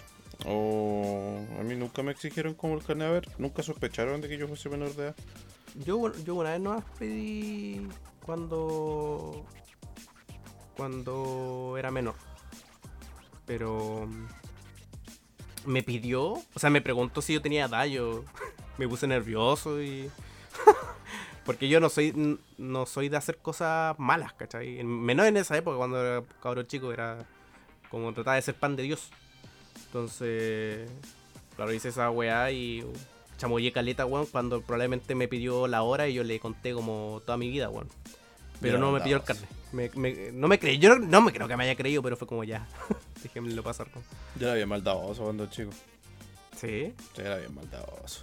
B: O a mí nunca me exigieron como el carnet de ver, nunca sospecharon de que yo fuese menor de edad.
A: Yo, yo una vez no pedí cuando. Cuando era menor. Pero. mm, Me pidió. O sea, me preguntó si yo tenía edad. Yo me puse nervioso y. Porque yo no soy no soy de hacer cosas malas, ¿cachai? En- Menos en esa época, cuando era cabrón chico, era como trataba de ser pan de Dios. Entonces, claro, hice esa weá y chamoyé caleta, weón, cuando probablemente me pidió la hora y yo le conté como toda mi vida, weón. Pero no me pidió el carnet. Me, me- no me creí, yo no, no me creo que me haya creído, pero fue como ya. Déjenmelo pasar, ¿no?
B: Yo era bien maldadoso cuando chico.
A: Sí.
B: Yo era bien maldadoso.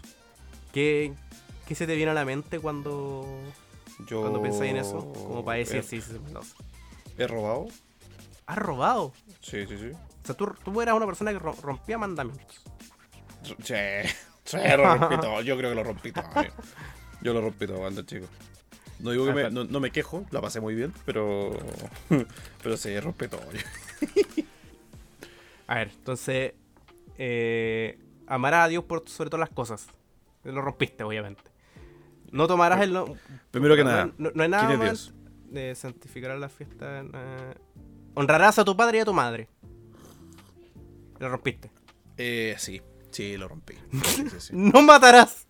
A: ¿Qué, ¿Qué se te viene a la mente cuando,
B: Yo
A: cuando pensáis en eso? Como para decir, sí, sí, sí, no sé.
B: he robado.
A: ¿Has robado?
B: Sí, sí, sí.
A: O sea, tú, tú eras una persona que ro- rompía mandamientos.
B: Sí, sí, lo rompí todo. Yo creo que lo rompí todo. Yo lo rompí todo cuando chico. No digo que me, no, no me quejo, la pasé muy bien, pero. Pero sí, rompí todo.
A: A ver, entonces. Eh, amarás a Dios por sobre todas las cosas. Lo rompiste, obviamente. No tomarás el. no-
B: Primero que
A: no-
B: nada,
A: No, no es nada
B: ¿quién es
A: mal
B: Dios?
A: de santificar la fiesta. eh, honrarás a tu padre y a tu madre. Lo rompiste.
B: Eh, sí, sí, lo rompí. Sí, sí, sí.
A: No matarás.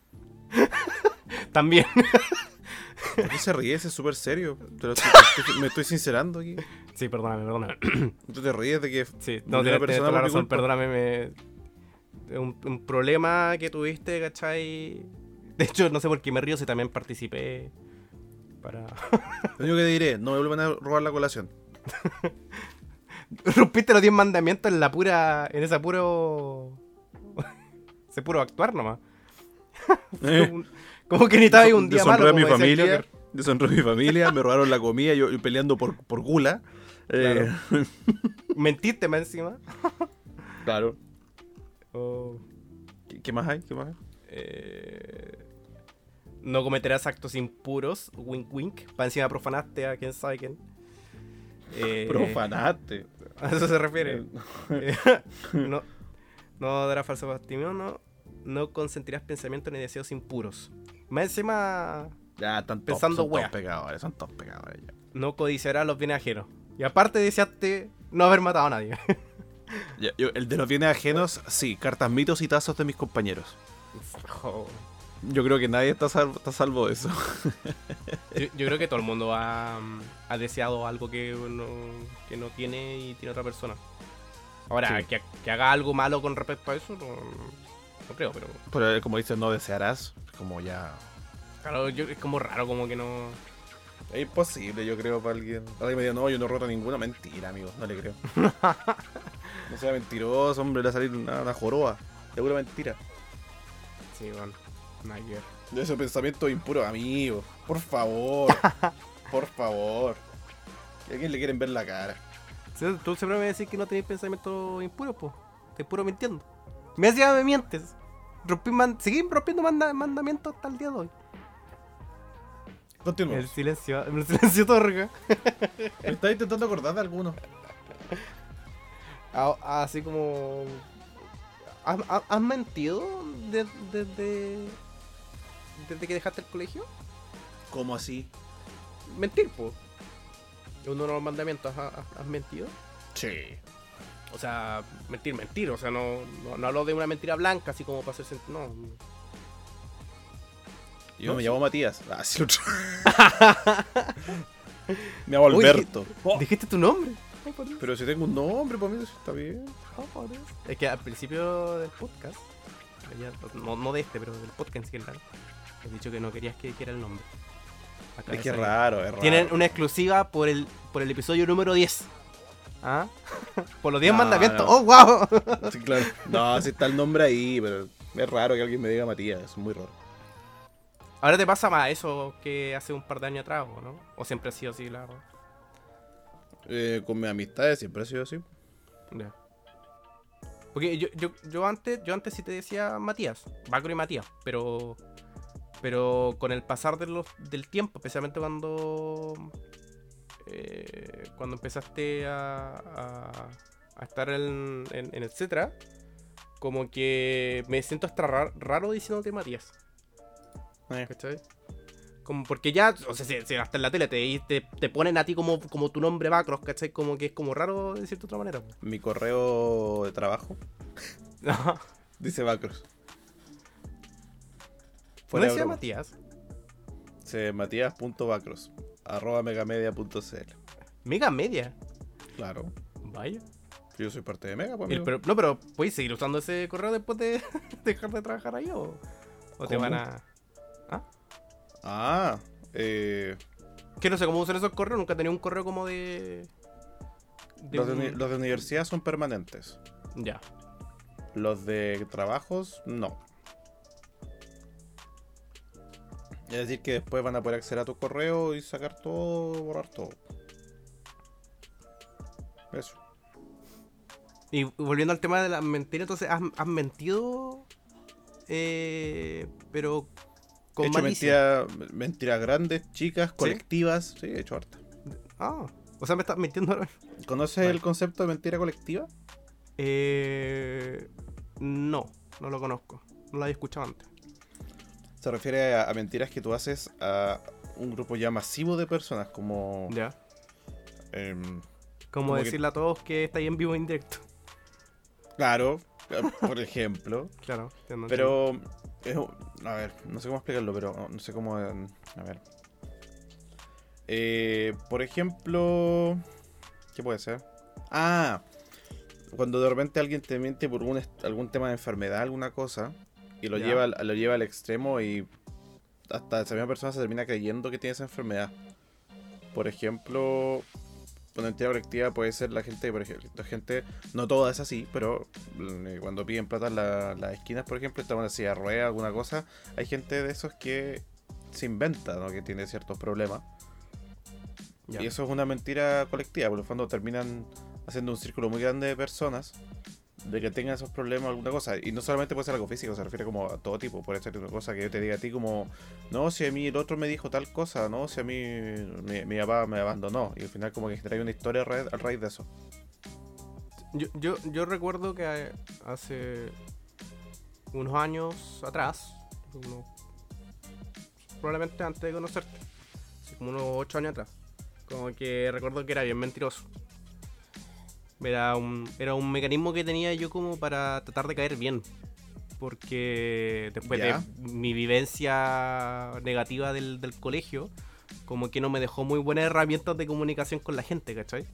A: También.
B: ¿Por qué se ríe? Ese es súper serio. Te lo estoy- estoy- me estoy sincerando aquí.
A: Sí, perdóname, perdóname.
B: Tú te ríes de que.
A: Sí, no, tienes
B: persona
A: la razón, perdóname. Me... Un, un problema que tuviste, ¿cachai? De hecho, no sé por qué me río si también participé para...
B: Lo único que diré, no me vuelvan a robar la colación.
A: Rompiste los 10 mandamientos en la pura... En esa puro... Ese puro actuar nomás.
B: Eh,
A: Como que necesitaba un día malo,
B: a mi familia. A mi familia, me robaron la comida, yo, yo peleando por, por gula. Eh,
A: Mentiste más encima.
B: claro.
A: O,
B: ¿Qué, qué más hay? ¿Qué más hay?
A: eh, no cometerás actos impuros. Wink wink. Para encima profanaste a quién sabe quién. Eh,
B: Profanaste.
A: A eso se refiere. Eh, no, no darás falso testimonio, no, no consentirás pensamientos ni deseos impuros. Más encima,
B: Ya, están
A: Pensando
B: son todos pecadores, son todos pecadores ya.
A: no codiciarás los bienes ajenos. Y aparte deseaste no haber matado a nadie.
B: Ya, yo- el de los bienes ajenos, sí, cartas, mitos y tazos de mis compañeros.
A: Jo.
B: Yo creo que nadie está, salvo, está salvo de eso.
A: yo, yo creo que todo el mundo ha, mm, ha deseado algo que no, que no tiene y tiene otra persona. Ahora,
B: Sí.
A: que, que haga algo malo con respecto a eso, no, no creo, pero
B: Pero eh, como dices, no desearás. Como ya.
A: claro, yo- es como raro, como que no...
B: Es imposible, yo creo, para alguien. Alguien me diga, no, yo no he roto ninguna. Mentira, amigo, no le creo. no sea mentiroso, hombre, le va a salir una, una joroba. Segura mentira.
A: Sí, bueno, nada.
B: De esos pensamientos impuros, amigo. Por favor. por favor. ¿A quién le quieren ver la cara?
A: Tú siempre me decís que no tenés pensamientos impuros, pues. Te puro mintiendo. Me decía me mientes. Rompí man- seguí rompiendo manda- mandamientos hasta el día de hoy.
B: Continuamos.
A: El silencio, el silencio torga.
B: Me intentando acordar de alguno.
A: Ah, Así como. ¿Has, mentido de- desde. Desde que dejaste el colegio?
B: ¿Cómo así?
A: Mentir, pues. Uno de los mandamientos, ¿has, has- mentido?
B: Sí.
A: O sea, mentir, mentir. O sea, no, no, no hablo de una mentira blanca, así como para hacer sentido. No.
B: Yo
A: No,
B: me
A: sí.
B: llamo Matías. Ah, sí, otro. me llamo Alberto. Oh,
A: Dijiste tu nombre.
B: Pero si tengo un nombre, para mí eso está bien.
A: Dios. Es que al principio del podcast, no, no de este, pero del podcast en general, he dicho que no querías que dijera el nombre. Acá
B: Es que es raro, es raro.
A: Tienen una exclusiva por el, por el episodio número 10. ¿Ah? por los 10
B: No,
A: mandamientos.
B: no.
A: ¡Oh, wow!
B: Sí, claro. No, sí está el nombre ahí, pero es raro que alguien me diga Matías, es muy raro.
A: Ahora te pasa más eso que hace un par de años atrás, ¿o ¿no? O siempre ha sido así, la verdad.
B: Eh, con mis amistades siempre ha sido así.
A: Ya. Porque yo, yo, yo antes yo antes sí te decía Matías, Bacro y Matías, pero pero con el pasar de los, del tiempo, especialmente cuando eh, cuando empezaste a, a, a estar en, en, en etcétera, como que me siento hasta ra- raro diciéndote Matías.
B: Eh.
A: ¿Cachai? Como porque ya, o sea, si, si hasta en la tele te, te, te ponen a ti como, como tu nombre Macros, ¿cachai? Como que es como raro decirte de otra manera.
B: Mi correo de trabajo dice Bacros.
A: ¿No
B: Fuera de
A: decía. Matías?
B: Dice matías.bacros arroba megamedia.cl
A: Mega media.
B: Claro.
A: Vaya.
B: Yo soy parte de Mega, pues, amigo.
A: pero, no, pero ¿puedes seguir usando ese correo después de dejar de trabajar ahí o, o te van a...?
B: Ah, eh,
A: Que no sé cómo usan esos correos, nunca he tenido un correo como de... de
B: los, de,
A: un-
B: uni- los de universidad son permanentes.
A: Ya.
B: Los de trabajos, no. Es decir, que después van a poder acceder a tu correo y sacar todo, borrar todo. Eso.
A: Y volviendo al tema de las mentiras, entonces, ¿has, has mentido? Eh, pero
B: He
A: con
B: hecho
A: malicia.
B: mentira- mentiras grandes, chicas, colectivas. Sí, he hecho harta.
A: Ah, o sea, me estás mintiendo ahora.
B: ¿Conoces
A: Vale.
B: el concepto de mentira colectiva?
A: Eh, no, no lo conozco. No lo había escuchado antes.
B: Se refiere a, a mentiras que tú haces a un grupo ya masivo de personas, como...
A: Ya.
B: em,
A: Como,
B: Como que-
A: decirle a todos que está ahí en vivo e indirecto.
B: claro, eh, por ejemplo.
A: Claro, entiendo, entiendo.
B: Pero, es a ver, no sé cómo explicarlo, pero no sé cómo... eh, A ver. Eh, por ejemplo... ¿Qué puede ser? Ah, cuando de repente alguien te miente por un algún tema de enfermedad, alguna cosa, y lo lleva, lo lleva al extremo y hasta esa misma persona se termina creyendo que tiene esa enfermedad. Por ejemplo, una entidad colectiva puede ser la gente, por ejemplo, la gente, no toda es así, pero eh, cuando piden plata en la- las esquinas, por ejemplo, están en una silla de ruedas, alguna cosa, hay gente de esos que se inventa, ¿no? Que tiene ciertos problemas. Y eso es una mentira colectiva, por lo fondo terminan haciendo un círculo muy grande de personas de que tengan esos problemas alguna cosa. Y no solamente puede ser algo físico, se refiere como a todo tipo. Puede ser una cosa que yo te diga a ti como, no, si a mí el otro me dijo tal cosa, no, si a mí mi, mi papá me abandonó. Y al final como que trae una historia a raíz, de eso.
A: Yo, yo, recuerdo que hace unos años atrás, unos- probablemente antes de conocerte, como unos 8 años atrás, como que recuerdo que era bien mentiroso. Era un, era un mecanismo que tenía yo como para tratar de caer bien. Porque después de mi vivencia negativa del, del colegio, como que no me dejó muy buenas herramientas de comunicación con la gente, ¿cachai?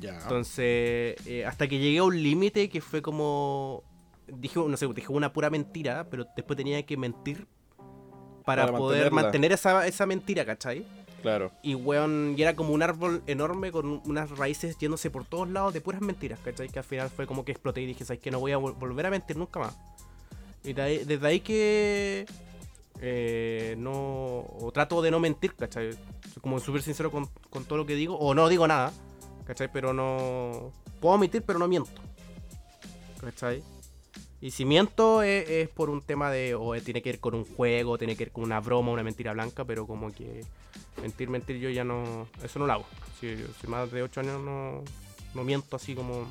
B: Ya.
A: Entonces, eh, hasta que llegué a un límite que fue como. Dije, no sé, dije una pura mentira, pero después tenía que mentir para,
B: Para
A: poder mantener esa, esa mentira, ¿cachai? Y weón, y era como un árbol enorme con unas raíces yéndose por todos lados de puras mentiras, ¿cachai? Que al final fue como que exploté y dije, ¿sabes que No voy a vol- volver a mentir nunca más. Y desde ahí que. eh, no. O trato de no mentir, ¿cachai? Soy como súper sincero con, con todo lo que digo, o no digo nada, ¿cachai? Pero no. Puedo mentir, pero no miento, ¿cachai? Y si miento es, es por un tema de. O tiene que ver con un juego, tiene que ver con una broma, una mentira blanca, pero como que. Mentir, mentir, yo ya no. Eso no lo hago. Si, si más de 8 años no, no miento así como.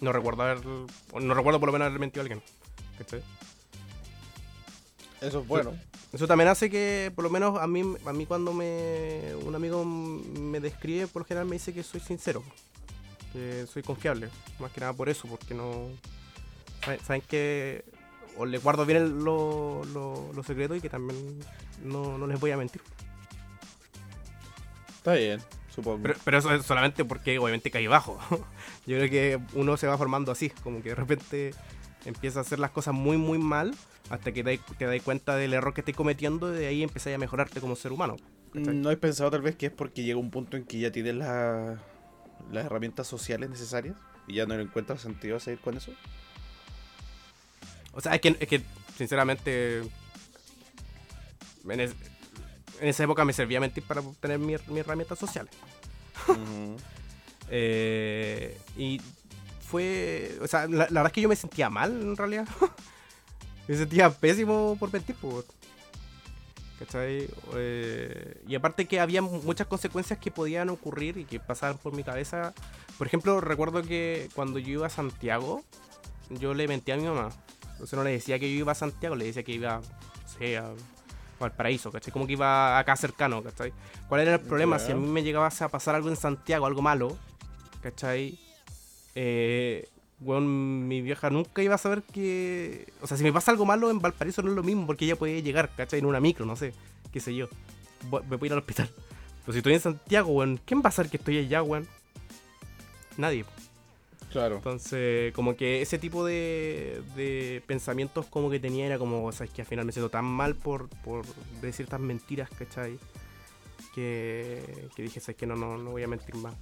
A: No recuerdo haber. No recuerdo por lo menos haber mentido a alguien. ¿Cachai?
B: Eso es bueno.
A: Eso también hace que, por lo menos a mí, a mí cuando me un amigo me describe, por lo general me dice que soy sincero. Que soy confiable. Más que nada por eso, porque no. Saben, que. O les guardo bien el- lo- lo- los secretos y que también no, no les voy a mentir.
B: Está bien, supongo.
A: Pero, pero eso es solamente porque obviamente caí bajo. Yo creo que uno se va formando así, como que de repente empieza a hacer las cosas muy muy mal hasta que te, das cuenta del error que estás cometiendo y de ahí empiezas a mejorarte como ser humano. ¿cachai?
B: ¿No has pensado tal vez que es porque llega un punto en que ya tienes la- las herramientas sociales necesarias y ya no le encuentras sentido a seguir con eso?
A: O sea, es que, es que sinceramente en, es- en esa época me servía mentir para obtener mi- mis herramientas sociales.
B: Ujú.
A: Eh, y fue. O sea, la, la verdad es que yo me sentía mal en realidad. me sentía pésimo por mentir, pues. ¿Cachai? Eh, y aparte que había muchas consecuencias que podían ocurrir y que pasaban por mi cabeza. Por ejemplo, recuerdo que cuando yo iba a Santiago, yo le mentí a mi mamá. Entonces no le decía que yo iba a Santiago, le decía que iba, no sé, a Valparaíso, ¿cachai? Como que iba acá cercano, ¿cachai? ¿Cuál era el problema? Si a mí me llegaba a pasar algo en Santiago, algo malo, ¿cachai? Eh, bueno, mi vieja nunca iba a saber que. O sea, si me pasa algo malo en Valparaíso no es lo mismo, porque ella puede llegar, ¿cachai? En una micro, no sé, qué sé yo. Me voy a ir al hospital. Pero si estoy en Santiago, weón, ¿quién va a saber que estoy allá, weón? Nadie. Entonces, como que ese tipo de, de pensamientos como que tenía era como, o sea, es que al final me siento tan mal por, por decir tan mentiras, ¿cachai? Que, que dije, sabes que no, no, no voy a mentir más.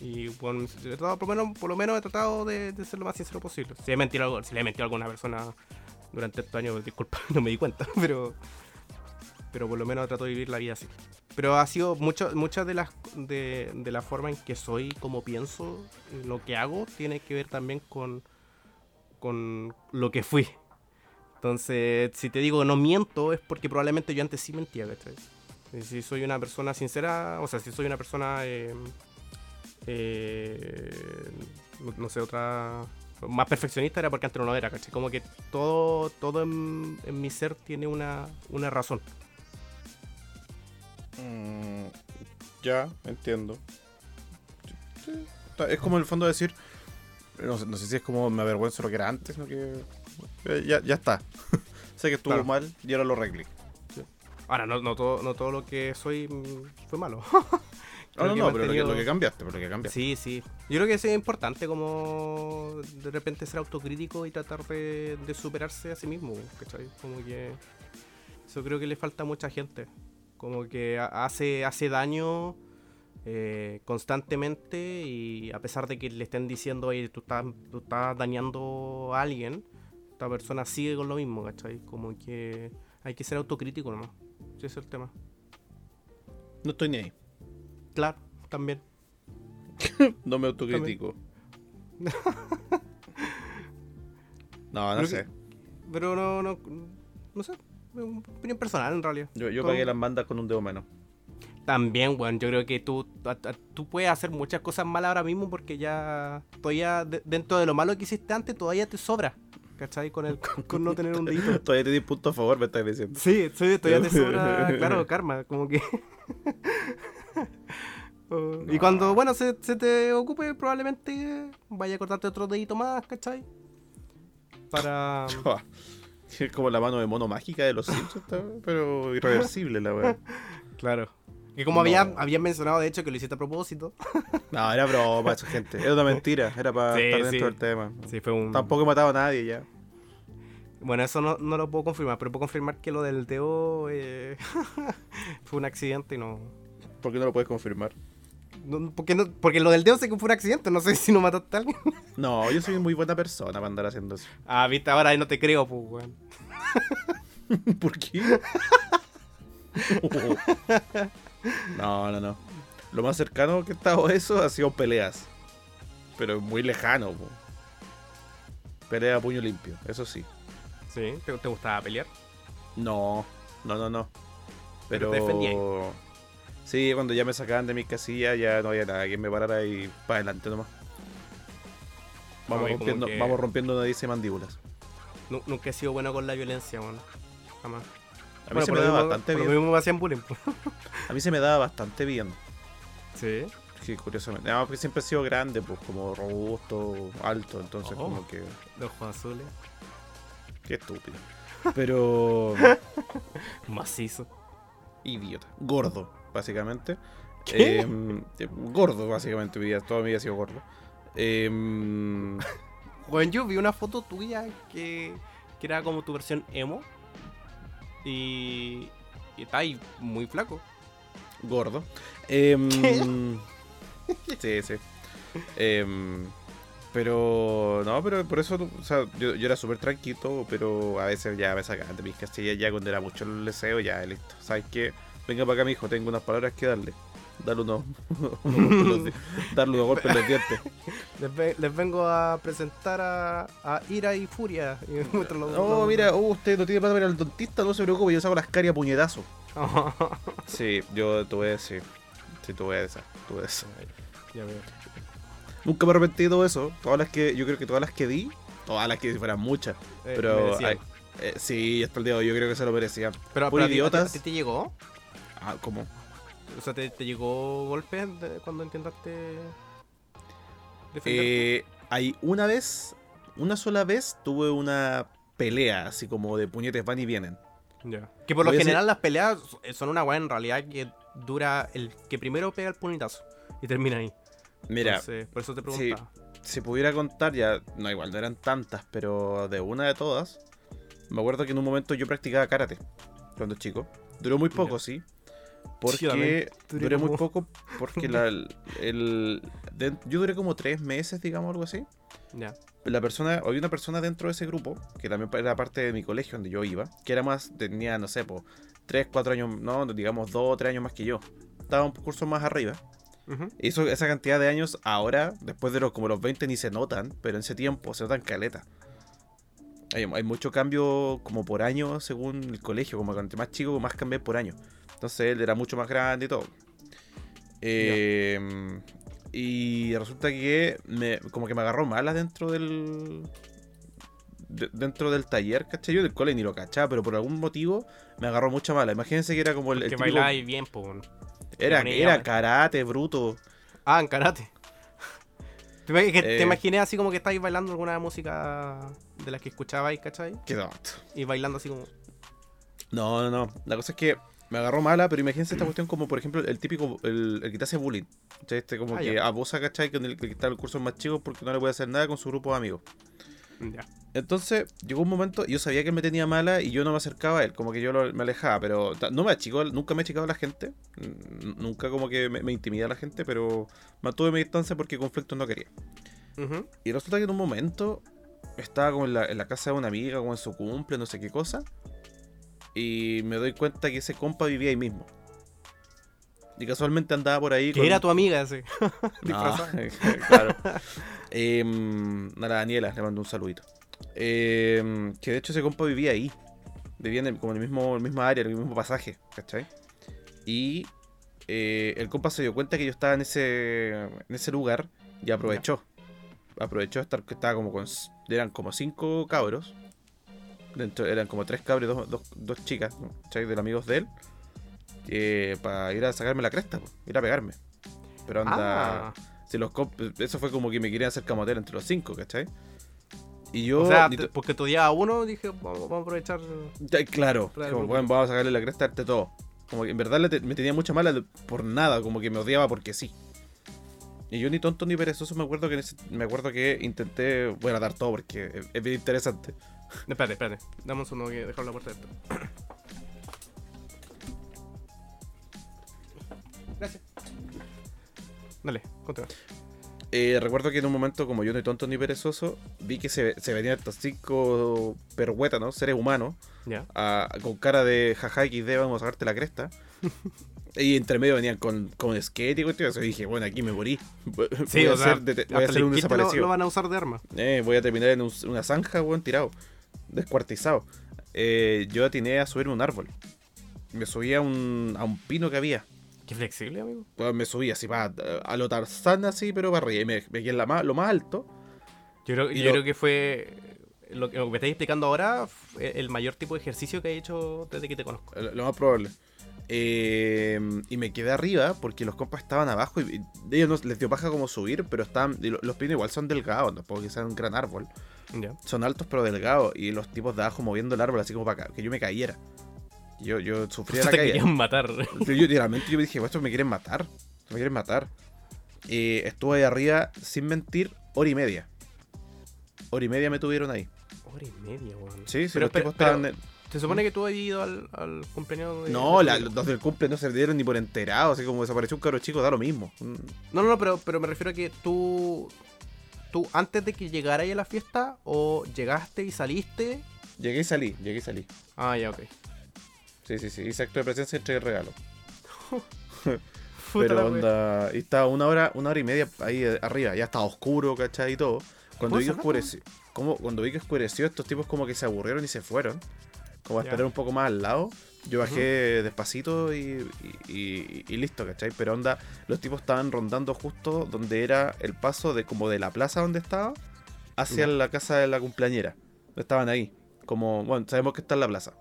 A: Y bueno, he tratado, por, lo menos, por lo menos he tratado de, de, ser lo más sincero posible. Si, he mentido si le he mentido a alguna persona durante estos años, disculpa, no me di cuenta, pero pero por lo menos trato de vivir la vida así. Pero ha sido mucho, muchas de las de, de, la forma en que soy, como pienso, lo que hago, tiene que ver también con, con lo que fui. Entonces, si te digo no miento, es porque probablemente yo antes sí mentía, ¿cachai? Si soy una persona sincera, o sea, si soy una persona, eh, eh, no, sé, otra, más perfeccionista era porque antes no lo era, ¿cachai? Como que todo, todo en, en mi ser tiene una, una razón.
B: Ya, entiendo. Sí, es como en el fondo decir, no, no, sé si es como me avergüenzo lo que era antes, ¿no? que eh, ya, ya está. sé que estuvo claro. mal y ahora lo arreglé.
A: Sí. Ahora, no, no, todo, no todo lo que soy fue malo.
B: no, no, no, pero lo que, lo que, cambiaste, pero lo que cambiaste.
A: Sí, sí. Yo creo que es importante como de repente ser autocrítico y tratar de, de superarse a sí mismo, ¿cachai? Como que eso creo que le falta a mucha gente. Como que hace, hace daño eh, constantemente y a pesar de que le estén diciendo, oye, tú estás, tú estás dañando a alguien, esta persona sigue con lo mismo, ¿cachai? Como que hay que ser autocrítico nomás. Ese es el tema.
B: No estoy ni ahí.
A: Claro, también.
B: no me autocritico. no, no
A: pero
B: sé.
A: Que, pero no, no, no sé. Opinión personal en realidad.
B: Yo, yo pagué las bandas con un dedo menos.
A: También, weón. Bueno, yo creo que tú, a, a, tú puedes hacer muchas cosas malas ahora mismo porque ya. Todavía, de, dentro de lo malo que hiciste antes, todavía te sobra. ¿Cachai? Con, el, con, con no tener un dedito.
B: todavía te di punto a favor, me estás diciendo.
A: Sí, sí todavía te sobra, claro, karma. Como que. uh, no. Y cuando, bueno, se, se, te ocupe, probablemente vaya a cortarte otro dedito más, ¿cachai? Para.
B: Es como la mano de mono mágica de los Simpsons, pero irreversible la weá.
A: Claro. Que como no. habían había mencionado, de hecho, que lo hiciste a propósito.
B: No, era broma, eso, gente. Era una mentira. Era para
A: sí,
B: estar dentro
A: sí.
B: del tema.
A: Sí, fue un...
B: Tampoco he matado a nadie ya.
A: Bueno, eso no, no lo puedo confirmar, pero puedo confirmar que lo del Teo eh... fue un accidente y no.
B: ¿Por qué no lo puedes confirmar?
A: No, porque, no, porque lo del dedo sé que fue un accidente, no sé si no mataste a alguien.
B: No, yo soy muy buena persona para andar haciendo eso.
A: Ah, viste, ahora no te creo, pues, weón.
B: ¿Por qué? no, no, no. Lo más cercano que he estado a eso ha sido peleas. Pero muy lejano, po. Pelea a puño limpio, eso sí.
A: ¿Sí? ¿Te, te gustaba pelear?
B: No, no, no, no. Pero...
A: ¿Pero te
B: Sí, cuando ya me sacaban de mi casilla ya no había nada que me parara y para adelante nomás. Vamos, rompiendo,
A: que-
B: vamos rompiendo narices y mandíbulas.
A: Nu- Nunca he sido bueno con la violencia, weón. Jamás.
B: A mí
A: Bueno,
B: se me daba bastante
A: por lo
B: bien.
A: mismo me hacían bullying.
B: A mí se me daba bastante bien.
A: Sí.
B: Sí, curiosamente. No, porque siempre he sido grande, pues como robusto, alto, entonces
A: Oh.
B: como que...
A: De ojos azules.
B: Qué estúpido. Pero...
A: Macizo.
B: idiota. Gordo, básicamente.
A: ¿Qué?
B: Eh, gordo, básicamente. Mi vida, toda mi vida he sido gordo. Em,
A: Weón, yo vi una foto tuya que, que era como tu versión emo. Y. Y está ahí muy flaco.
B: gordo. Em,
A: ¿Qué?
B: Sí, sí. Em, pero no, pero por eso, o sea, yo, yo era súper tranquilo, pero a veces ya me sacaban de mis castillas ya cuando era mucho el deseo, ya listo. ¿Sabes qué? Venga para acá, mi hijo, tengo unas palabras que darle. Darle unos, unos darle unos golpes en los dientes.
A: Les, ve- les vengo a presentar a, a Ira y Furia. Y los-
B: No,
A: los-
B: mira, oh, usted no tiene plata para ir al dentista, no se preocupe, yo saco las caries a puñetazos. Sí, yo tuve, sí. Sí, tuve esa. Tuve esa.
A: Ya veo.
B: Nunca me arrepentí de todo eso. Todas las que, yo creo que todas las que di, todas las que fueran muchas.
A: Eh,
B: pero eh, sí, hasta el día de hoy yo creo que se lo merecían.
A: Pero,
B: por
A: pero a ti-
B: idiotas.
A: ¿A ti te llegó?
B: Ah, ¿cómo?
A: O sea, ¿te, te llegó golpe de- cuando intentaste defenderte?
B: Eh, hay una vez, una sola vez tuve una pelea así como de puñetes van y vienen.
A: Ya. Que por lo
B: voy a
A: general las peleas son una weá en realidad que dura el que primero pega el puñetazo y termina ahí.
B: Mira,
A: Entonces, por eso te preguntaba.
B: si pudiera contar ya, no igual, no eran tantas, pero de una de todas, me acuerdo que en un momento yo practicaba karate cuando chico. Duró muy poco,
A: Ya.
B: sí. Porque
A: duré
B: muy poco porque la, el, de- yo duré como tres meses, digamos, algo así.
A: Ya.
B: la persona, había una persona dentro de ese grupo, que también era parte de mi colegio donde yo iba, que era más, tenía, no sé, pues, 3, 4 años, no, digamos 2 o 3 años más que yo. Estaba un curso más arriba. Eso, esa cantidad de años ahora, después de los, como los 20 ni se notan, pero en ese tiempo se notan caleta. Hay, hay mucho cambio como por año según el colegio, como cuanto más chico, más cambié por año. Entonces él era mucho más grande y todo. Eh, y resulta que me, como que me agarró malas dentro del. de- dentro del taller, ¿cachai? Yo del cole ni lo cachaba, pero por algún motivo me agarró mucha mala. Imagínense que era como el. el
A: Que
B: típico-
A: bailáis bien, po.
B: era, era karate, bruto.
A: Ah, en karate. ¿Te,
B: Eh.
A: imaginé así como que estáis bailando alguna música de las que escuchabais, ¿cachai?
B: Qué.
A: Y bailando así como.
B: No, no, no. La cosa es que me agarró mala, pero imagínense esta cuestión como, por ejemplo, el típico, el, el que te hace bullying. ¿cachai? Este como
A: Ah,
B: que
A: ya.
B: abusa, ¿cachai? Con el que está el curso más chico porque no le puede hacer nada con su grupo de amigos.
A: Ya.
B: Entonces, llegó un momento, yo sabía que él me tenía mala y yo no me acercaba a él, como que yo lo- me alejaba, pero no me achicó, nunca me he achicado a la gente, nunca como que me, me intimida a la gente, pero mantuve mi distancia porque conflictos no quería. Y resulta que en un momento estaba como en la, en la casa de una amiga, como en su cumple, no sé qué cosa. Y me doy cuenta que ese compa vivía ahí mismo. Y casualmente andaba por ahí.
A: Que era tu amiga ese.
B: No,
A: disfrazada.
B: claro. A la Daniela le mando un saludito. Em, que de hecho ese compa vivía ahí. Vivía en el, como en el mismo, el mismo área, en el mismo pasaje, ¿cachai? Y eh, el compa se dio cuenta que yo estaba en ese, en ese lugar y aprovechó. Aprovechó estar que estaba como con. Eran como cinco cabros. Dentro, eran como tres cabros y dos, dos, dos chicas. ¿cachai? De los amigos de él. para ir a sacarme la cresta, po, ir a pegarme. Pero anda.
A: Ah,
B: Si los eso fue como que me querían hacer camotero entre los cinco, ¿cachai? Y yo.
A: o sea, porque tu día a uno dije, vamos, vamos a aprovechar.
B: Ya, claro, como, bueno, vamos a sacarle la cresta a este todo. Como que en verdad me tenía mucha mala por nada, como que me odiaba porque sí. Y yo ni tonto ni perezoso me acuerdo que en ese- me acuerdo que intenté, bueno, dar todo porque es, es bien interesante.
A: Espérate, espérate. Dame un segundo que dejar la puerta abierta. Gracias. Dale, continúa.
B: Eh, recuerdo que en un momento, como yo no tonto ni perezoso, vi que se, se venían estos cinco perhuetas, ¿no? Seres humanos,
A: Ya.
B: a- con cara de jaja XD, vamos a sacarte la cresta. y entre medio venían con, con skate y cuestiones. Y dije, bueno, aquí me morí. voy
A: Sí,
B: a
A: o sea,
B: ser, voy a ser un desaparecido.
A: lo van a usar de arma.
B: Eh, voy a terminar en un- una zanja, weón, tirado. Descuartizado. Eh, yo atiné a subirme un árbol. Me subí a un, a un pino que había.
A: Qué flexible, amigo.
B: Weón, me subí así, pa, a lo Tarzán así, pero para arriba. Y me, me quedé en la ma- lo más alto.
A: Yo creo, yo
B: lo-
A: creo que fue. Lo que lo que me estáis explicando ahora el mayor tipo de ejercicio que he hecho desde que te conozco.
B: Lo, lo más probable. Eh, y me quedé arriba porque los compas estaban abajo y, y ellos no- les dio paja como subir, pero estaban. los pinos igual son delgados, tampoco que sean un gran árbol. Son altos pero delgados. Y los tipos de abajo moviendo el árbol así como para que yo me cayera. Yo, yo sufría la
A: te
B: caída.
A: querían matar.
B: Yo, yo literalmente yo me dije, estos me quieren matar. Me quieren matar. Eh, estuve ahí arriba, sin mentir, hora y media. Hora y media me tuvieron ahí.
A: Hora y media, weón.
B: Sí, sí,
A: Pero,
B: los
A: pero-
B: tipos estaban.
A: Se supone que tú has ido al, al cumpleaños de.
B: No, la- los del cumple no se dieron ni por enterados, así como desapareció un cabro chico, da lo mismo.
A: No, no, no, pero, pero me refiero a que tú. Tú, antes de que llegara ahí a la fiesta, o llegaste y saliste.
B: Llegué y salí, llegué y salí.
A: Ah, ya, ok.
B: Sí, sí, sí, hice acto de presencia y entregué el regalo. Pero onda, y estaba una hora, una hora y media ahí eh, arriba, ya estaba oscuro, ¿cachai? Y todo. Cuando
A: ¿Puedo
B: vi que oscureció, como, cuando vi que oscureció, estos tipos como que se aburrieron y se fueron. Como a esperar un poco más al lado. Yo bajé despacito y, y- y listo, ¿cachai? Pero onda, los tipos estaban rondando justo donde era el paso de como de la plaza donde estaba hacia la casa de la cumpleañera. Estaban ahí. Como, bueno, sabemos que está en la plaza.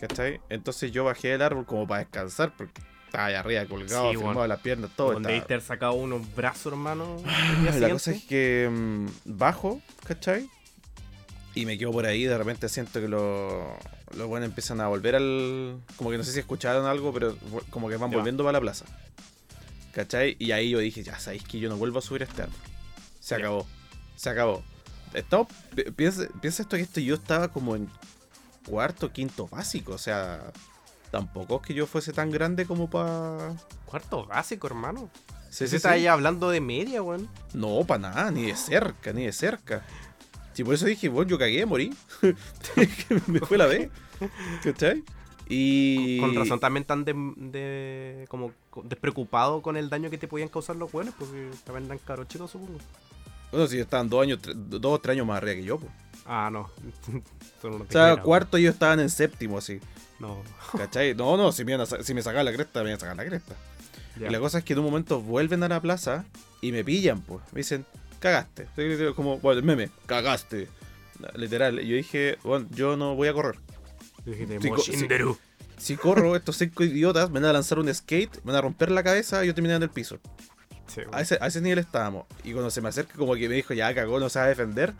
B: ¿Cachai? Entonces yo bajé del árbol como para descansar porque estaba allá arriba colgado,
A: Sí,
B: firmado
A: bueno.
B: las piernas, todo.
A: Donde
B: estaba-
A: sacado unos brazos, hermano.
B: La cosa es que mm, bajo, ¿cachai? Y me quedo por ahí, de repente siento que los los buenos empiezan a volver al... Como que no sé si escucharon algo, pero como que van
A: Ya.
B: volviendo para la plaza. ¿Cachai? Y ahí yo dije, ya sabéis que yo no vuelvo a subir a este árbol. Se
A: Ya.
B: acabó. Se acabó. Estamos, pi- piensa, piensa esto que esto yo estaba como en cuarto, quinto básico. O sea, tampoco es que yo fuese tan grande como para...
A: Cuarto básico, hermano.
B: Sí,
A: Sí,
B: sí,
A: está ahí hablando de media, weón.
B: No, para nada, ni de cerca, ni de cerca. Sí, por eso dije, bueno, yo cagué, morí. me fue la vez. ¿Cachai? Y.
A: Con razón también tan de, de- como co- despreocupado con el daño que te podían causar los weones, porque también eran caros chicos, supongo.
B: Bueno, si estaban dos años, dos o tres años más arriba que yo, pues.
A: Ah, no. No
B: O sea, cuarto ellos estaban en séptimo, así.
A: No.
B: ¿Cachai? No, no, si me, a si me sacaban la cresta, me iban a sacar la cresta. Y la cosa es que en un momento vuelven a la plaza y me pillan, pues. Me dicen, cagaste. Como, bueno, el meme, cagaste. Literal. Y yo dije, bueno, yo no voy a correr.
A: Dijiste,
B: co-
A: "Moshinderu".
B: Si corro, estos cinco idiotas me van a lanzar un skate, me van a romper la cabeza y yo terminé en el piso.
A: Sí.
B: A ese, a ese nivel estábamos. Y cuando se me acerca, como que me dijo, ya cagó, no se va a defender,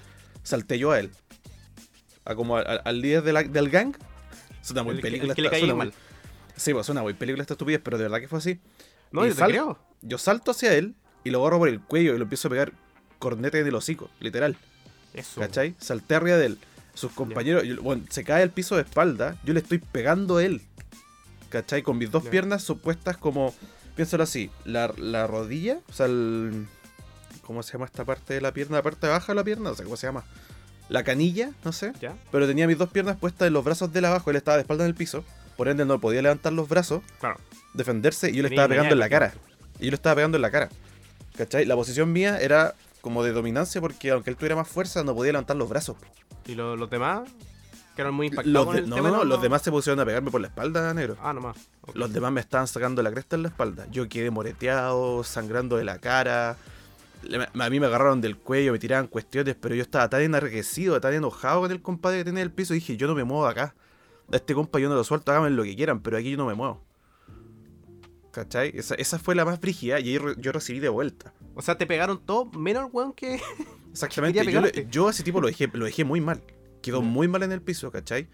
B: salté yo a él. A como al, al líder de la- del gang. Suena muy
A: El
B: película
A: el que le
B: esta-
A: cayó
B: suena muy-. Sí, pues suena muy película esta estupidez, pero de verdad que fue así.
A: No,
B: y
A: yo
B: sal-. Yo salto hacia él y lo agarro por el cuello y lo empiezo a pegar cornete en el hocico, literal.
A: Eso.
B: ¿Cachai? Salté arriba de él. Sus compañeros, yo- bueno, se cae al piso de espalda, yo le estoy pegando a él. ¿Cachai? Con mis dos piernas supuestas como, piénsalo así, la, la rodilla, o sea, el... ¿Cómo se llama esta parte de la pierna? La parte baja de la pierna, no sé cómo se llama. La canilla, no sé.
A: ¿Ya?
B: Pero tenía mis dos piernas puestas en los brazos de él abajo, él estaba de espalda en el piso. Por ende no podía levantar los brazos,
A: Claro.
B: defenderse, y yo le
A: Tenía
B: estaba pegando en la cara. Y yo le estaba pegando en la cara. ¿Cachai? La posición mía era como de dominancia porque aunque él tuviera más fuerza no podía levantar los brazos.
A: ¿Y lo- los demás? Que eran muy impactados
B: Los
A: con
B: de-
A: el
B: no,
A: tema,
B: no, los demás se pusieron a pegarme por la espalda, negro.
A: Ah, nomás.
B: Los demás me estaban sacando la cresta en la espalda. Yo quedé moreteado, sangrando de la cara. A mí me agarraron del cuello, me tiraban cuestiones, pero yo estaba tan enarguecido, tan enojado con el compadre que tenía en el piso. Dije, yo no me muevo acá. A este compa yo no lo suelto, háganme lo que quieran, pero aquí yo no me muevo. ¿Cachai? Esa, esa fue la más brígida y ahí re- yo recibí de vuelta.
A: O sea, te pegaron todo menos weón que.
B: Exactamente. Yo, a ese tipo lo dejé, lo dejé muy mal. Quedó muy mal en el piso, ¿cachai?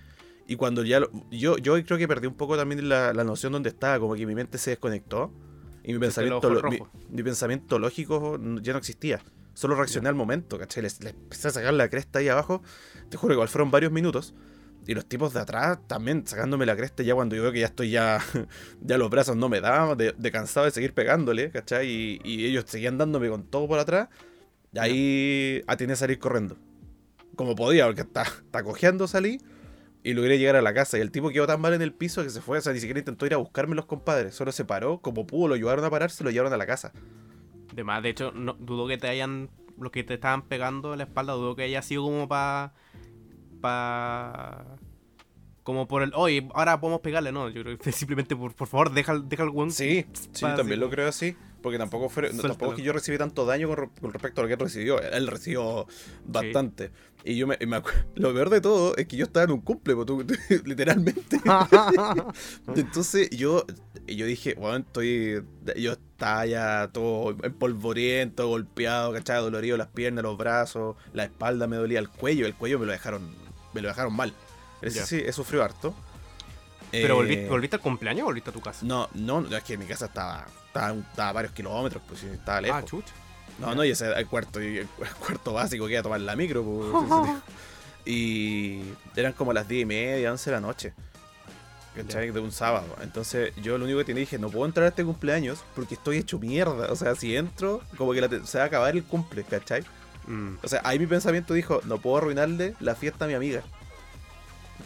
B: Y cuando ya lo- yo, yo creo que perdí un poco también la, la noción donde estaba, como que mi mente se desconectó. Y mi pensamiento,
A: ojos
B: lo- mi,
A: rojos.
B: mi pensamiento lógico ya no existía. Solo reaccioné al momento, ¿cachai? Les, les empecé a sacar la cresta ahí abajo. Te juro que igual fueron varios minutos. Y los tipos de atrás también sacándome la cresta ya cuando yo veo que ya estoy ya... ya los brazos no me daban, de, de cansado de seguir pegándole, ¿cachai? Y, ellos seguían dándome con todo por atrás. Y ahí atiné a salir corriendo. Como podía, porque está, está cojeando salí. Y logré llegar a la casa. Y el tipo quedó tan mal en el piso que se fue. O sea, ni siquiera intentó ir a buscarme los compadres. Solo se paró, como pudo, lo ayudaron a pararse lo llevaron a la casa.
A: De más, de hecho, dudo que te hayan. Los que te estaban pegando en la espalda, dudo que haya sido como para. Para. Como por el. Oye, ahora podemos pegarle, no. Yo creo que simplemente por, por favor, deja, deja weón.
B: Sí, sí, también
A: así
B: lo creo así. Porque tampoco fue, no, tampoco es que yo recibí tanto daño con, re- con respecto a lo que él recibió. Él recibió bastante. Y yo me, y me acu- Lo peor de todo es que yo estaba en un cumple, tú- literalmente. Entonces yo, yo dije, bueno, estoy. Yo estaba ya todo empolvoriento, golpeado, ¿cachai? Dolorido las piernas, los brazos, la espalda me dolía, el cuello. El cuello me lo dejaron, me lo dejaron mal. Ese
A: Ya.
B: sí, he sufrido harto.
A: Pero
B: Eh,
A: volviste, volviste al cumpleaños o volviste a tu casa.
B: no, no, es que mi casa estaba, estaba, estaba a varios kilómetros, pues estaba lejos.
A: ah, chucha.
B: no, no, y ese el cuarto, el cu- cuarto básico que iba a tomar la micro, pues, Y eran como las 10 y media, 11 de la noche. ¿Cachai? De un sábado. Entonces yo lo único que tenía dije, no puedo entrar a este cumpleaños porque estoy hecho mierda. O sea, si entro, como que la se va a acabar el cumple, ¿cachai?
A: Mm,
B: O sea, ahí mi pensamiento dijo, no puedo arruinarle la fiesta a mi amiga.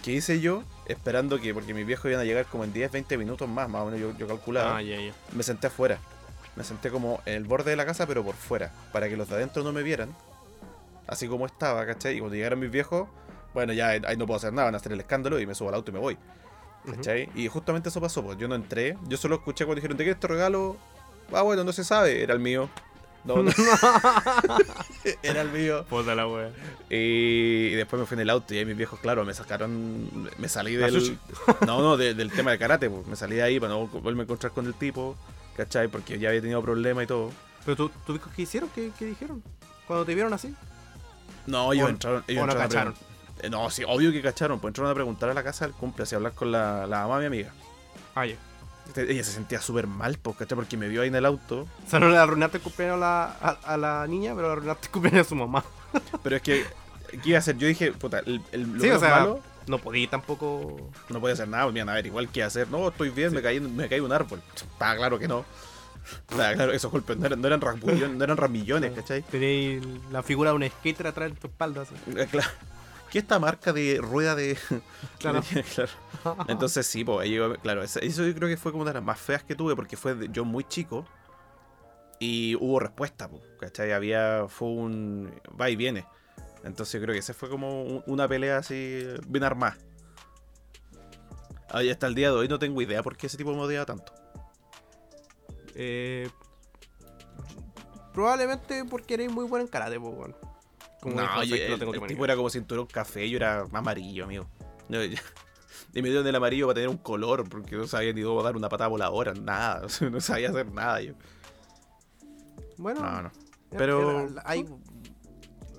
B: ¿Qué hice yo? Esperando que, porque mis viejos iban a llegar como en 10, 20 minutos más, más o menos yo, yo calculaba.
A: Ah.
B: Me senté afuera. Me senté como en el borde de la casa, pero por fuera. Para que los de adentro no me vieran. Así como estaba, ¿cachai? Y cuando llegaron mis viejos, bueno, ya ahí no puedo hacer nada, van a hacer el escándalo y me subo al auto y me voy. ¿Cachai? Y justamente eso pasó, pues yo no entré, yo solo escuché cuando dijeron, ¿de qué es este regalo? Ah, bueno, no se sabe, era el mío. No, no. era el mío.
A: Puta la wea.
B: Y, y después me fui en el auto y ahí mis viejos, claro, me sacaron, me salí del... No, no, de- del tema de karate, pues me salí de ahí para no volverme a encontrar con el tipo, ¿cachai? Porque ya había tenido problemas y todo.
A: ¿Pero tú, tú qué hicieron? ¿Qué, qué dijeron? Cuando te vieron así.
B: No, ellos
A: O-
B: entraron, ellos
A: o no
B: entraron
A: cacharon.
B: No, sí, obvio que cacharon, pues entraron a preguntar a la casa del cumple, así a hablar con la, la mamá de mi amiga.
A: Ah, ya.
B: Ella se sentía súper mal, ¿cachai? Porque me vio ahí en el auto.
A: O sea, no le arruinaste el cumpleaños a la, a, a la niña, pero le arruinaste el cumpleaños a su mamá.
B: Pero es que, ¿qué iba a hacer? Yo dije, puta, el, el lo
A: Sí, o
B: menos
A: sea,
B: malo,
A: no podí tampoco.
B: no podía hacer nada, miran, a ver, igual, ¿qué hacer? No, estoy bien, me caí, me caí de un árbol. Estaba claro que no. Estaba claro, esos golpes no eran, no eran, no eran ramillones, ¿cachai?
A: Tenéis la figura de un skater atrás de tu espalda. Así.
B: Eh, Claro. ¿Qué esta marca de rueda de.
A: Claro.
B: claro. Entonces sí, pues, yo- claro, eso yo creo que fue como una de las más feas que tuve porque fue de- yo muy chico y hubo respuesta, pues, ¿cachai? Había, fue un va y viene. Entonces yo creo que esa fue como un- una pelea así bien armada. Ahí hasta el día de hoy no tengo idea por qué ese tipo me odiaba tanto.
A: Eh, probablemente porque eres muy bueno en karate, pues, weón. Como
B: no, yo- el,
A: lo tengo
B: el tipo era como cinturón café, yo era amarillo, amigo. No, yo- y me dieron el amarillo para tener un color, porque no sabía ni cómo dar una patada voladora, nada. no sabía hacer nada yo.
A: Bueno,
B: No, no. pero-
A: hay.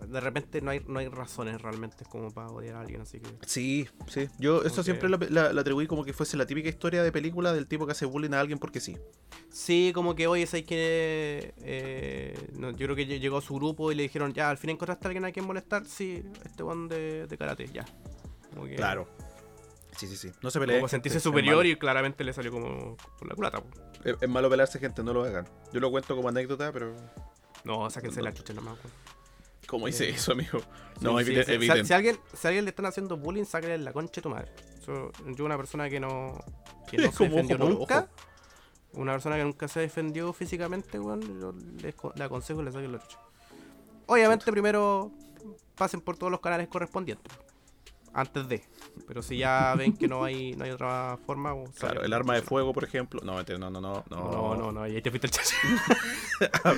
A: De repente no hay, no hay razones realmente como para odiar a alguien, así que.
B: Sí, sí. Yo esto
A: Ok.
B: siempre la, la- la atribuí como que fuese la típica historia de película del tipo que hace bullying a alguien porque sí.
A: Sí, como que hoy es que eh, no, yo creo que lle- llegó a su grupo y le dijeron, ya, al fin encontraste a alguien a quien molestar, sí, este one de, de karate, ya.
B: Claro. Sí, sí, sí. No se peleen.
A: Como sentirse superior y claramente le salió como por la culata.
B: Es, es malo pelearse, gente, no lo hagan. Yo lo cuento como anécdota, pero.
A: No, sáquense la chucha nomás. po.
B: ¿Cómo hice
A: Eh,
B: eso, amigo? No,
A: sí,
B: eviten.
A: sí. Si-
B: eviten.
A: Si, alguien, si a alguien le están haciendo bullying, sáquenle la concha de tu madre. So, yo una persona que no, que no se defendió
B: ojo
A: nunca,
B: ojo.
A: una persona que nunca se defendió físicamente, weón, yo les le aconsejo que le saquen la chucha. Obviamente primero pasen por todos los canales correspondientes. Antes de. Pero si ya ven que no hay, no hay otra forma. o
B: Claro, el arma de fuego, por ejemplo. No, no, no, no. No,
A: No, no, no, ahí te fuiste el chacho.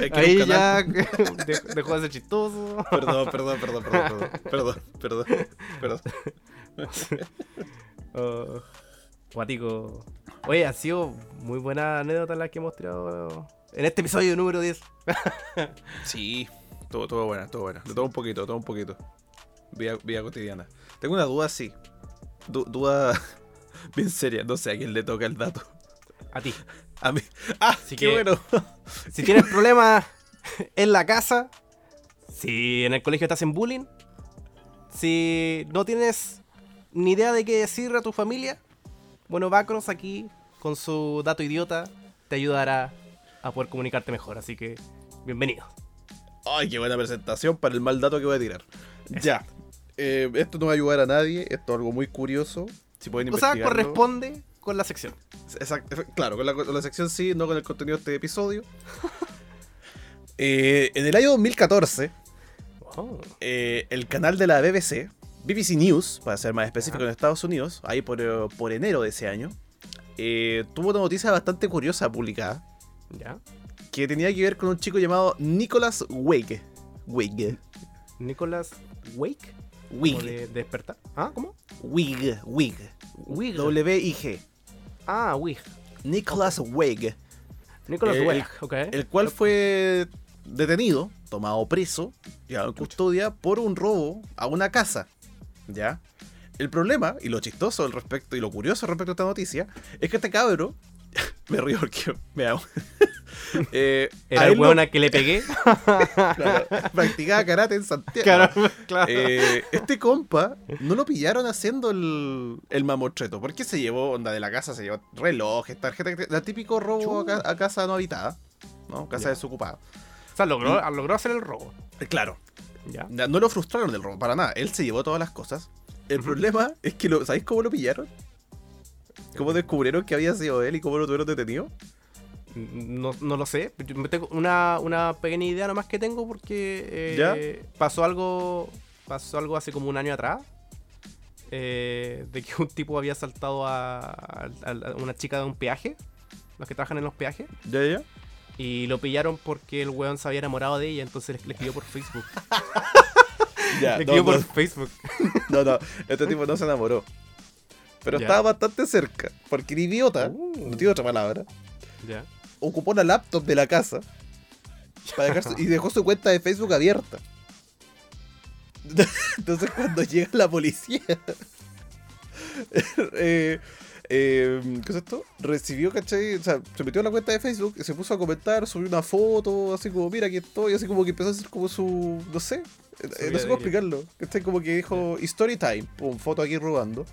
B: Es que
A: Ahí ya dejó de ser chistoso.
B: Perdón, perdón, perdón, perdón, perdón, perdón, perdón, perdón.
A: Oh, Guático. Oye, ha sido muy buena anécdota la que hemos tirado en este episodio número 10.
B: Sí, todo, todo buena, todo buena. De todo un poquito, todo un poquito. Vida, vida cotidiana. Tengo una duda, sí. Du- duda bien seria. No sé a quién le toca el dato.
A: A ti.
B: A mí. ¡Ah!
A: Así
B: ¡Qué
A: que-
B: bueno!
A: Si tienes problemas en la casa, si en el colegio estás en bullying, si no tienes ni idea de qué decir a tu familia, bueno, Bacros aquí, con su dato idiota, te ayudará a poder comunicarte mejor. Así que, bienvenido.
B: ¡Ay, qué buena presentación para el mal dato que voy a tirar! Ya. Eh, esto no va a ayudar a nadie. Esto es algo muy curioso. Si pueden
A: O sea, corresponde con la sección.
B: Exacto, claro, con la, con la sección sí, no con el contenido de este episodio. Eh, en el año 2014,
A: Oh,
B: eh, el canal de la BBC, BBC News, para ser más específico en Estados Unidos, ahí por, eh, por enero de ese año, tuvo una noticia bastante curiosa publicada
A: ya.
B: que tenía que ver con un chico llamado Nicholas Wig. Wig.
A: Nicholas Wake. ¿O
B: Wig.
A: de, de despertar? ¿Ah? ¿Cómo?
B: Wig. Wig.
A: Wig.
B: W-I-G.
A: Ah, Wig.
B: Nicholas Wig.
A: Nicholas
B: Eh,
A: ok.
B: el cual fue detenido, tomado preso, llevado en custodia por un robo a una casa. ¿Ya? El problema, y lo chistoso al respecto, y lo curioso respecto a esta noticia, es que este cabro, me río porque me hago. eh,
A: Era el
B: lo-
A: a que le pegué.
B: claro, practicaba karate en Santiago.
A: claro, claro.
B: Eh, este compa no lo pillaron haciendo el, el mamotreto. porque se llevó, onda de la casa, se llevó relojes, tarjeta, la típico robo a, ca- a casa no habitada, ¿no? Casa desocupada.
A: o sea, logró, logró hacer el robo.
B: Eh, Claro,
A: Ya.
B: na- no lo frustraron del robo, para nada. Él se llevó todas las cosas. El problema es que, lo, ¿sabéis cómo lo pillaron? ¿Cómo descubrieron que había sido él y cómo lo tuvieron detenido?
A: No, no lo sé. Tengo una, una pequeña idea nomás que tengo porque eh,
B: ¿Ya?
A: pasó algo pasó algo hace como un año atrás. eh, de que un tipo había saltado a, a- a una chica de un peaje, los que trabajan en los peajes,
B: ¿Ya, ya?
A: y lo pillaron porque el weón se había enamorado de ella, entonces le, escribió por Facebook.
B: Ya,
A: le escribió
B: no,
A: por Facebook.
B: no, no, este tipo no se enamoró. Pero estaba bastante cerca, porque el idiota,
A: Uh.
B: no tiene otra palabra, ocupó la laptop de la casa para dejar su- y dejó su cuenta de Facebook abierta. Entonces cuando llega la policía, eh, eh, ¿qué es esto? Recibió, ¿cachai? O sea, se metió a la cuenta de Facebook y se puso a comentar, subió una foto, así como, mira, aquí estoy, así como que empezó a hacer como su, no sé, eh, no sé cómo explicarlo, ¿cachai? Como que dijo, story time, pum, foto aquí robando,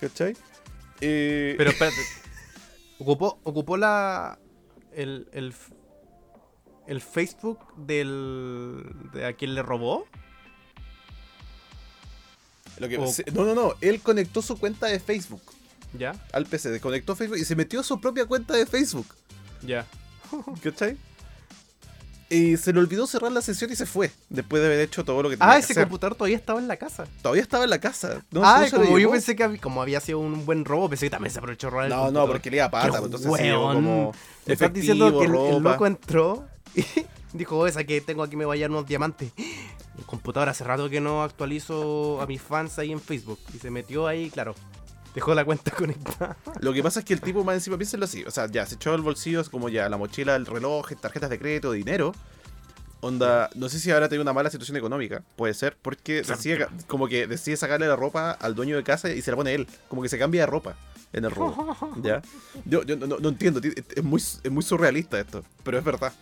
B: ¿cachai? Eh,
A: Pero espérate. Ocupó, ocupó la. El, el, el Facebook del. de a quien le robó.
B: lo que-
A: o-
B: no, no, no, él conectó su cuenta de Facebook
A: Ya.
B: al PC, desconectó Facebook y se metió a su propia cuenta de Facebook.
A: Ya.
B: ¿Cachai? Y se le olvidó cerrar la sesión y se fue. Después de haber hecho todo lo que tenía
A: Ah,
B: que
A: ese
B: hacer.
A: computador todavía estaba en la casa.
B: Todavía estaba en la casa. No,
A: ah,
B: no
A: como yo pensé que había, como había sido un buen robo, pensé que también se aprovechó robar el
B: No, no, porque le iba a pata. Pues, Entonces
A: weón.
B: como
A: Me estás
B: efectivo,
A: diciendo que el, loco entró y dijo, "Oh, esa que tengo aquí me va a llevar unos diamantes. El computador hace rato que no actualizo a mis fans ahí en Facebook. Y se metió ahí, claro. Dejó la cuenta conectada.
B: Lo que pasa es que el tipo más encima, piénsenlo así. O sea, ya se echó el bolsillo, es como ya la mochila, el reloj, tarjetas de crédito, dinero. Onda, no sé si ahora tiene una mala situación económica, puede ser, porque decide, como que decide sacarle la ropa al dueño de casa y se la pone él, como que se cambia de ropa en el robo. ¿Ya? Yo, yo no, no- entiendo, ti- es muy, es muy surrealista esto, pero es verdad.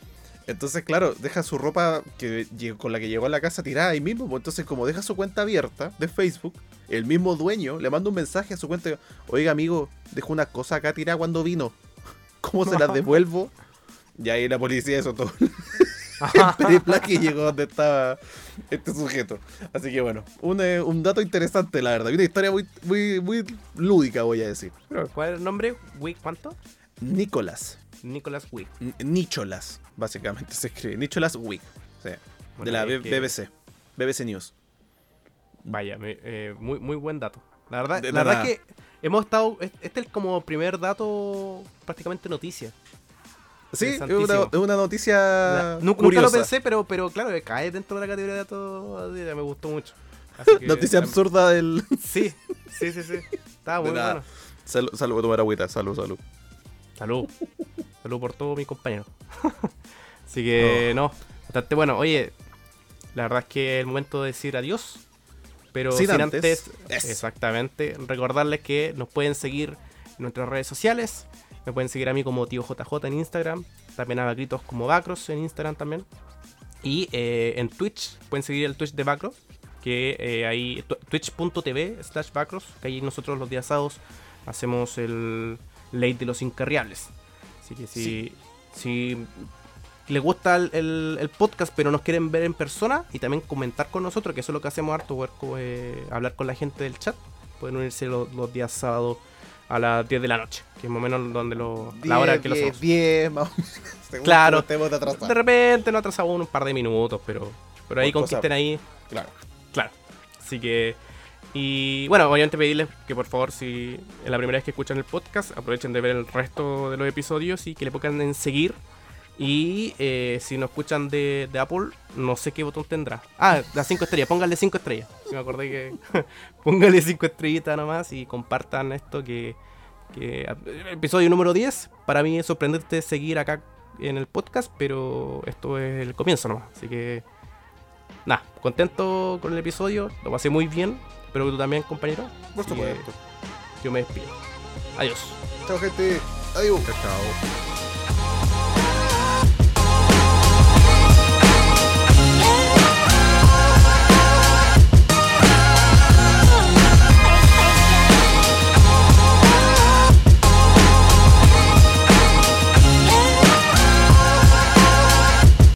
B: Entonces, claro, deja su ropa que con la que llegó a la casa tirada ahí mismo. pues, Entonces, como deja su cuenta abierta de Facebook, el mismo dueño le manda un mensaje a su cuenta. Oiga, amigo, dejó una cosa acá tirada cuando vino. ¿Cómo se las devuelvo? Y ahí la policía hizo todo el y llegó donde estaba este sujeto. Así que bueno, un, eh, un dato interesante, la verdad. Una historia muy, muy, muy lúdica, voy a decir.
A: ¿Cuál es el nombre? ¿Wick cuánto?
B: Nicolás.
A: Nicholas Wick.
B: N- Nicholas, básicamente se escribe. Nicholas Wick.
A: Bueno,
B: de la
A: es
B: B-
A: que-
B: BBC. BBC News.
A: Vaya, me- eh, muy, muy buen dato. La verdad,
B: De
A: la verdad es que hemos estado. es- Este es como primer dato, prácticamente noticia.
B: Sí, es una, noticia
A: La- nunca
B: curiosa.
A: lo pensé, pero, pero claro, cae dentro de la categoría de datos. Me gustó mucho. Que,
B: Noticia
A: em,
B: absurda del...
A: Sí, sí, sí, sí. Estaba muy
B: De nada.
A: bueno.
B: Salud, salud, a tomar agüita. Salud, salud.
A: Salud. Salud por todos mis compañeros. Así que, no. Bastante bueno. Oye, la verdad es que es el momento de decir adiós. Pero
B: Sin
A: sin,
B: antes-
A: exactamente, recordarles que nos pueden seguir en nuestras redes sociales. Me pueden seguir a mí como tío JJ en Instagram. También a Bacritos como Bacros en Instagram también. Y eh, en Twitch, pueden seguir el Twitch de Bacros. Que eh, ahí, twitch.tv slash Bacros. Que ahí nosotros los días sábados hacemos el late de los incarriables. Así que si, si les gusta el, el- el podcast pero nos quieren ver en persona y también comentar con nosotros, que eso es lo que hacemos harto, poder eh, hablar con la gente del chat, pueden unirse los, los días sábados a las 10 de la noche, que es más o menos donde lo, la hora que lo hacemos.
B: 10, más o menos.
A: Claro.
B: de atrasar.
A: De repente no atrasamos un par de minutos, pero, pero ahí
B: Por
A: con que
B: cosa-
A: estén ahí,
B: Claro.
A: Claro. Así que. Y bueno, obviamente pedirles que por favor, si es la primera vez que escuchan el podcast, aprovechen de ver el resto de los episodios y que le pongan en seguir. Y eh, si nos escuchan de, de Apple, no sé qué botón tendrá. Ah, las 5 estrellas, pónganle 5 estrellas. Si me acordé que. pónganle 5 estrellitas nomás y compartan esto que. que episodio número 10. Para mí es sorprendente seguir acá en el podcast, pero esto es el comienzo nomás. Así que nada, contento con el episodio, lo pasé muy bien. Espero que tú también, compañero.
B: Por supuesto.
A: Yo me despido. Adiós.
B: Chao, gente. Adiós.
A: Chao, chao.